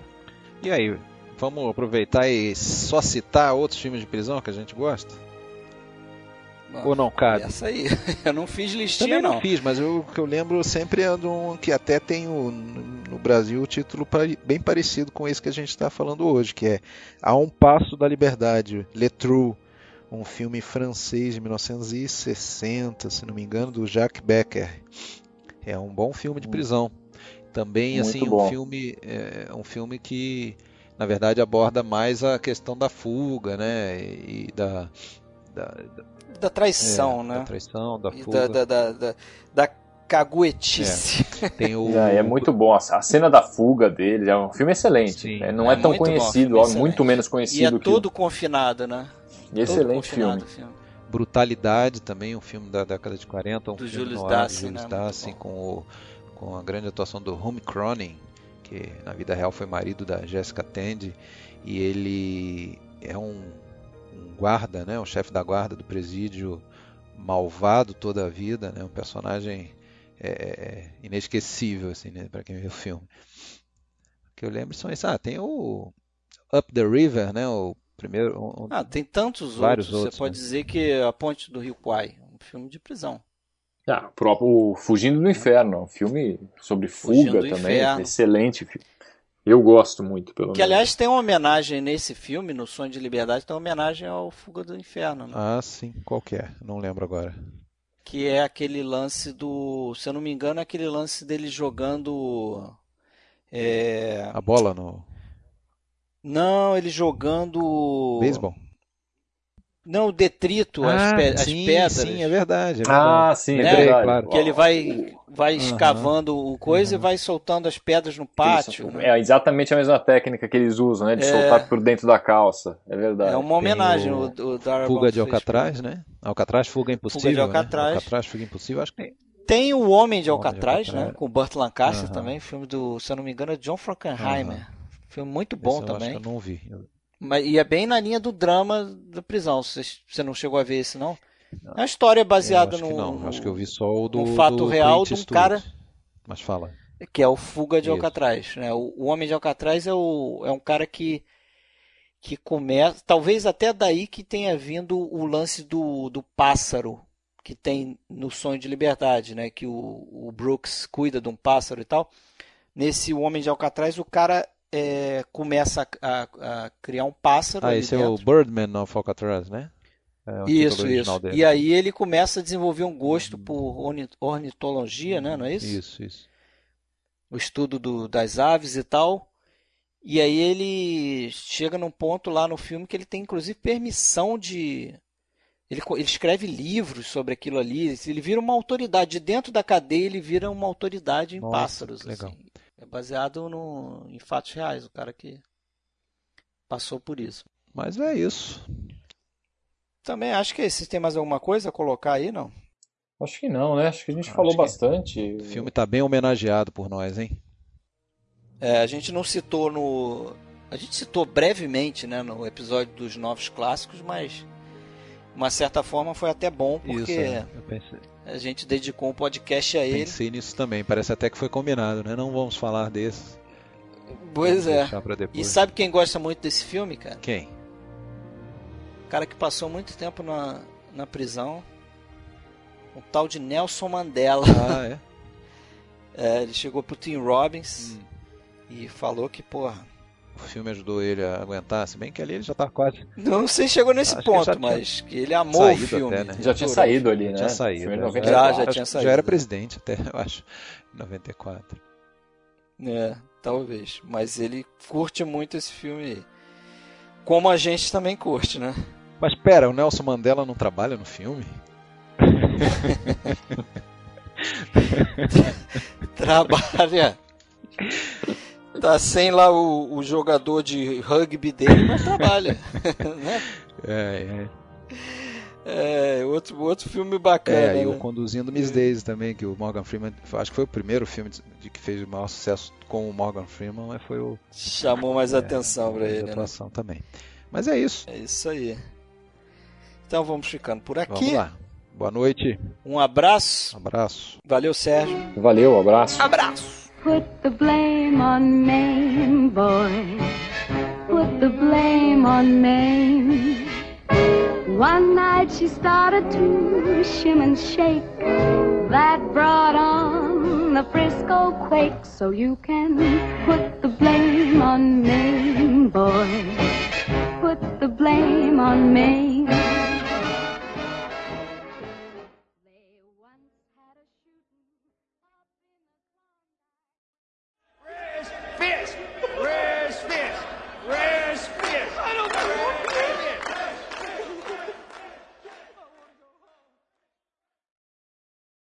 E aí, vamos aproveitar e só citar outros filmes de prisão que a gente gosta? Ou não cabe? Essa aí, eu não fiz listinha Também não, não. fiz, mas eu- o que eu lembro sempre é de um que até tem o- no Brasil o título bem parecido com esse que a gente está falando hoje, que é A Um Passo da Liberdade, Le Trou, um filme francês de 1960, se não me engano, do Jacques Becker. É um bom filme de prisão. Também Muito assim um filme, é, um filme que na verdade aborda mais a questão da fuga, né, e da, da, Da traição, é, né? da traição, da fuga. da, da, da, da, da caguetice. Tem o É, é muito bom. A cena da fuga dele é um filme excelente. Sim. né? Não é, É tão muito bom, conhecido, filme ó, muito menos E é conhecido que todo confinado, né? excelente todo confinado filme. filme. Brutalidade também, um filme da década de 40, um Do filme Julius Dassin, Julius né? Dassin, com, o, com a grande atuação do Home Cronin, que na vida real foi marido da Jessica Tandy, e ele é um, um guarda, né, um chefe da guarda do presídio, malvado toda a vida, né, um personagem é, inesquecível assim, né, para quem viu o filme. O que eu lembro são esses. Ah, tem o Up the River, né, o primeiro. um- Ah, tem tantos Vários outros. outros, Você pode né? dizer que A Ponte do Rio Kwai, um filme de prisão. Ah, o próprio Fugindo do Inferno, um filme sobre fuga também, Inferno. excelente filme. Eu gosto muito, pelo Que menos. aliás tem uma homenagem nesse filme, no Sonho de Liberdade, tem uma homenagem ao Fuga do Inferno, né? Ah, sim, qual que é? Não lembro agora. Que é aquele lance do. Se eu não me engano, é aquele lance dele jogando. É... A bola no Não, ele jogando. beisebol? Não, o detrito, as, Ah, pe- as sim, pedras. sim, é verdade. é Ah, sim, é Lembrei, verdade. claro. Que ele vai, vai escavando o coisa e vai soltando as pedras no pátio. Isso, né? É exatamente a mesma técnica que eles usam, né? De É. soltar por dentro da calça. É verdade. É uma homenagem. o O, Fuga de fez Alcatraz, né? Alcatraz, Fuga Impossível. né? Alcatraz. Alcatraz, Fuga Impossível, acho que tem. O Homem de Homem de Alcatraz, Alcatraz. né? Com o Burt Lancaster Aham. também, filme do, se eu não me engano, é John Frankenheimer. Filme muito bom Esse eu também. Acho que eu não vi. Eu- Mas, e é bem na linha do drama da prisão. Você, você não chegou a ver esse, não? É uma história baseada eu acho no, que não. Acho que eu vi só o do. num fato do real de um cara Mas fala. que é o Fuga de Isso. Alcatraz. Né? O, o Homem de Alcatraz é, o, é um cara que que começa, talvez até daí que tenha vindo o lance do, do pássaro que tem no Sonho de Liberdade, né? Que o, o Brooks cuida de um pássaro e tal. Nesse Homem de Alcatraz, o cara é, começa a, a, a, criar um pássaro. Ah, esse dentro. é o Birdman of Alcatraz, né? É isso, isso. Dele. E aí ele começa a desenvolver um gosto por ornitologia, né? Não é isso? Isso, isso. O estudo do, das aves e tal. E aí ele chega num ponto lá no filme que ele tem inclusive permissão de. Ele, ele escreve livros sobre aquilo ali. Ele vira uma autoridade. De dentro da cadeia, ele vira uma autoridade em Nossa, pássaros. Legal. Assim. É baseado no, em fatos reais, o cara que passou por isso. Mas é isso. Também acho que se tem mais alguma coisa a colocar aí, não? Acho que não, né? Acho que a gente acho falou bastante. O filme está bem homenageado por nós, hein? É, a gente não citou no. A gente citou brevemente né, no episódio dos novos clássicos, mas uma certa forma foi até bom, porque Isso, é. a gente dedicou um podcast a ele. Pensei nisso também, parece até que foi combinado, né? Não vamos falar desses. Pois vamos é. E sabe quem gosta muito desse filme, cara? Quem? O cara que passou muito tempo na, na prisão. O tal de Nelson Mandela. Ah, é? é ele chegou pro Tim Robbins. Hum e falou que, porra. O filme ajudou ele a aguentar, se bem que ali ele já tá quase. Não sei se chegou nesse Acho ponto, que mas que ele amou o filme. Até, né? Já tinha saído ali, né? Já, saído, né? já, já tinha saído. Já era presidente até, eu acho, em 94. É, talvez. Mas ele curte muito esse filme aí. Como a gente também curte, né? Mas pera, o Nelson Mandela não trabalha no filme? Trabalha. Tá sem lá o, o jogador de rugby dele, mas trabalha. né? É, é. É, outro, outro filme bacana. É, e o né? Conduzindo Miss Daisy também, que o Morgan Freeman, acho que foi o primeiro filme de, de que fez o maior sucesso com o Morgan Freeman, mas foi o. Chamou mais é, atenção para ele. Né? atuação né? também. Mas é isso. É isso aí. Então vamos ficando por aqui. Vamos lá. Boa noite. Um abraço. Um abraço. Valeu, Sérgio. Valeu, abraço. Abraço. Put the blame on Maine, boy. Put the blame on Maine. One night she started to shim and shake. That brought on the Frisco quake. So you can put the blame on Maine, boy. Put the blame on Maine.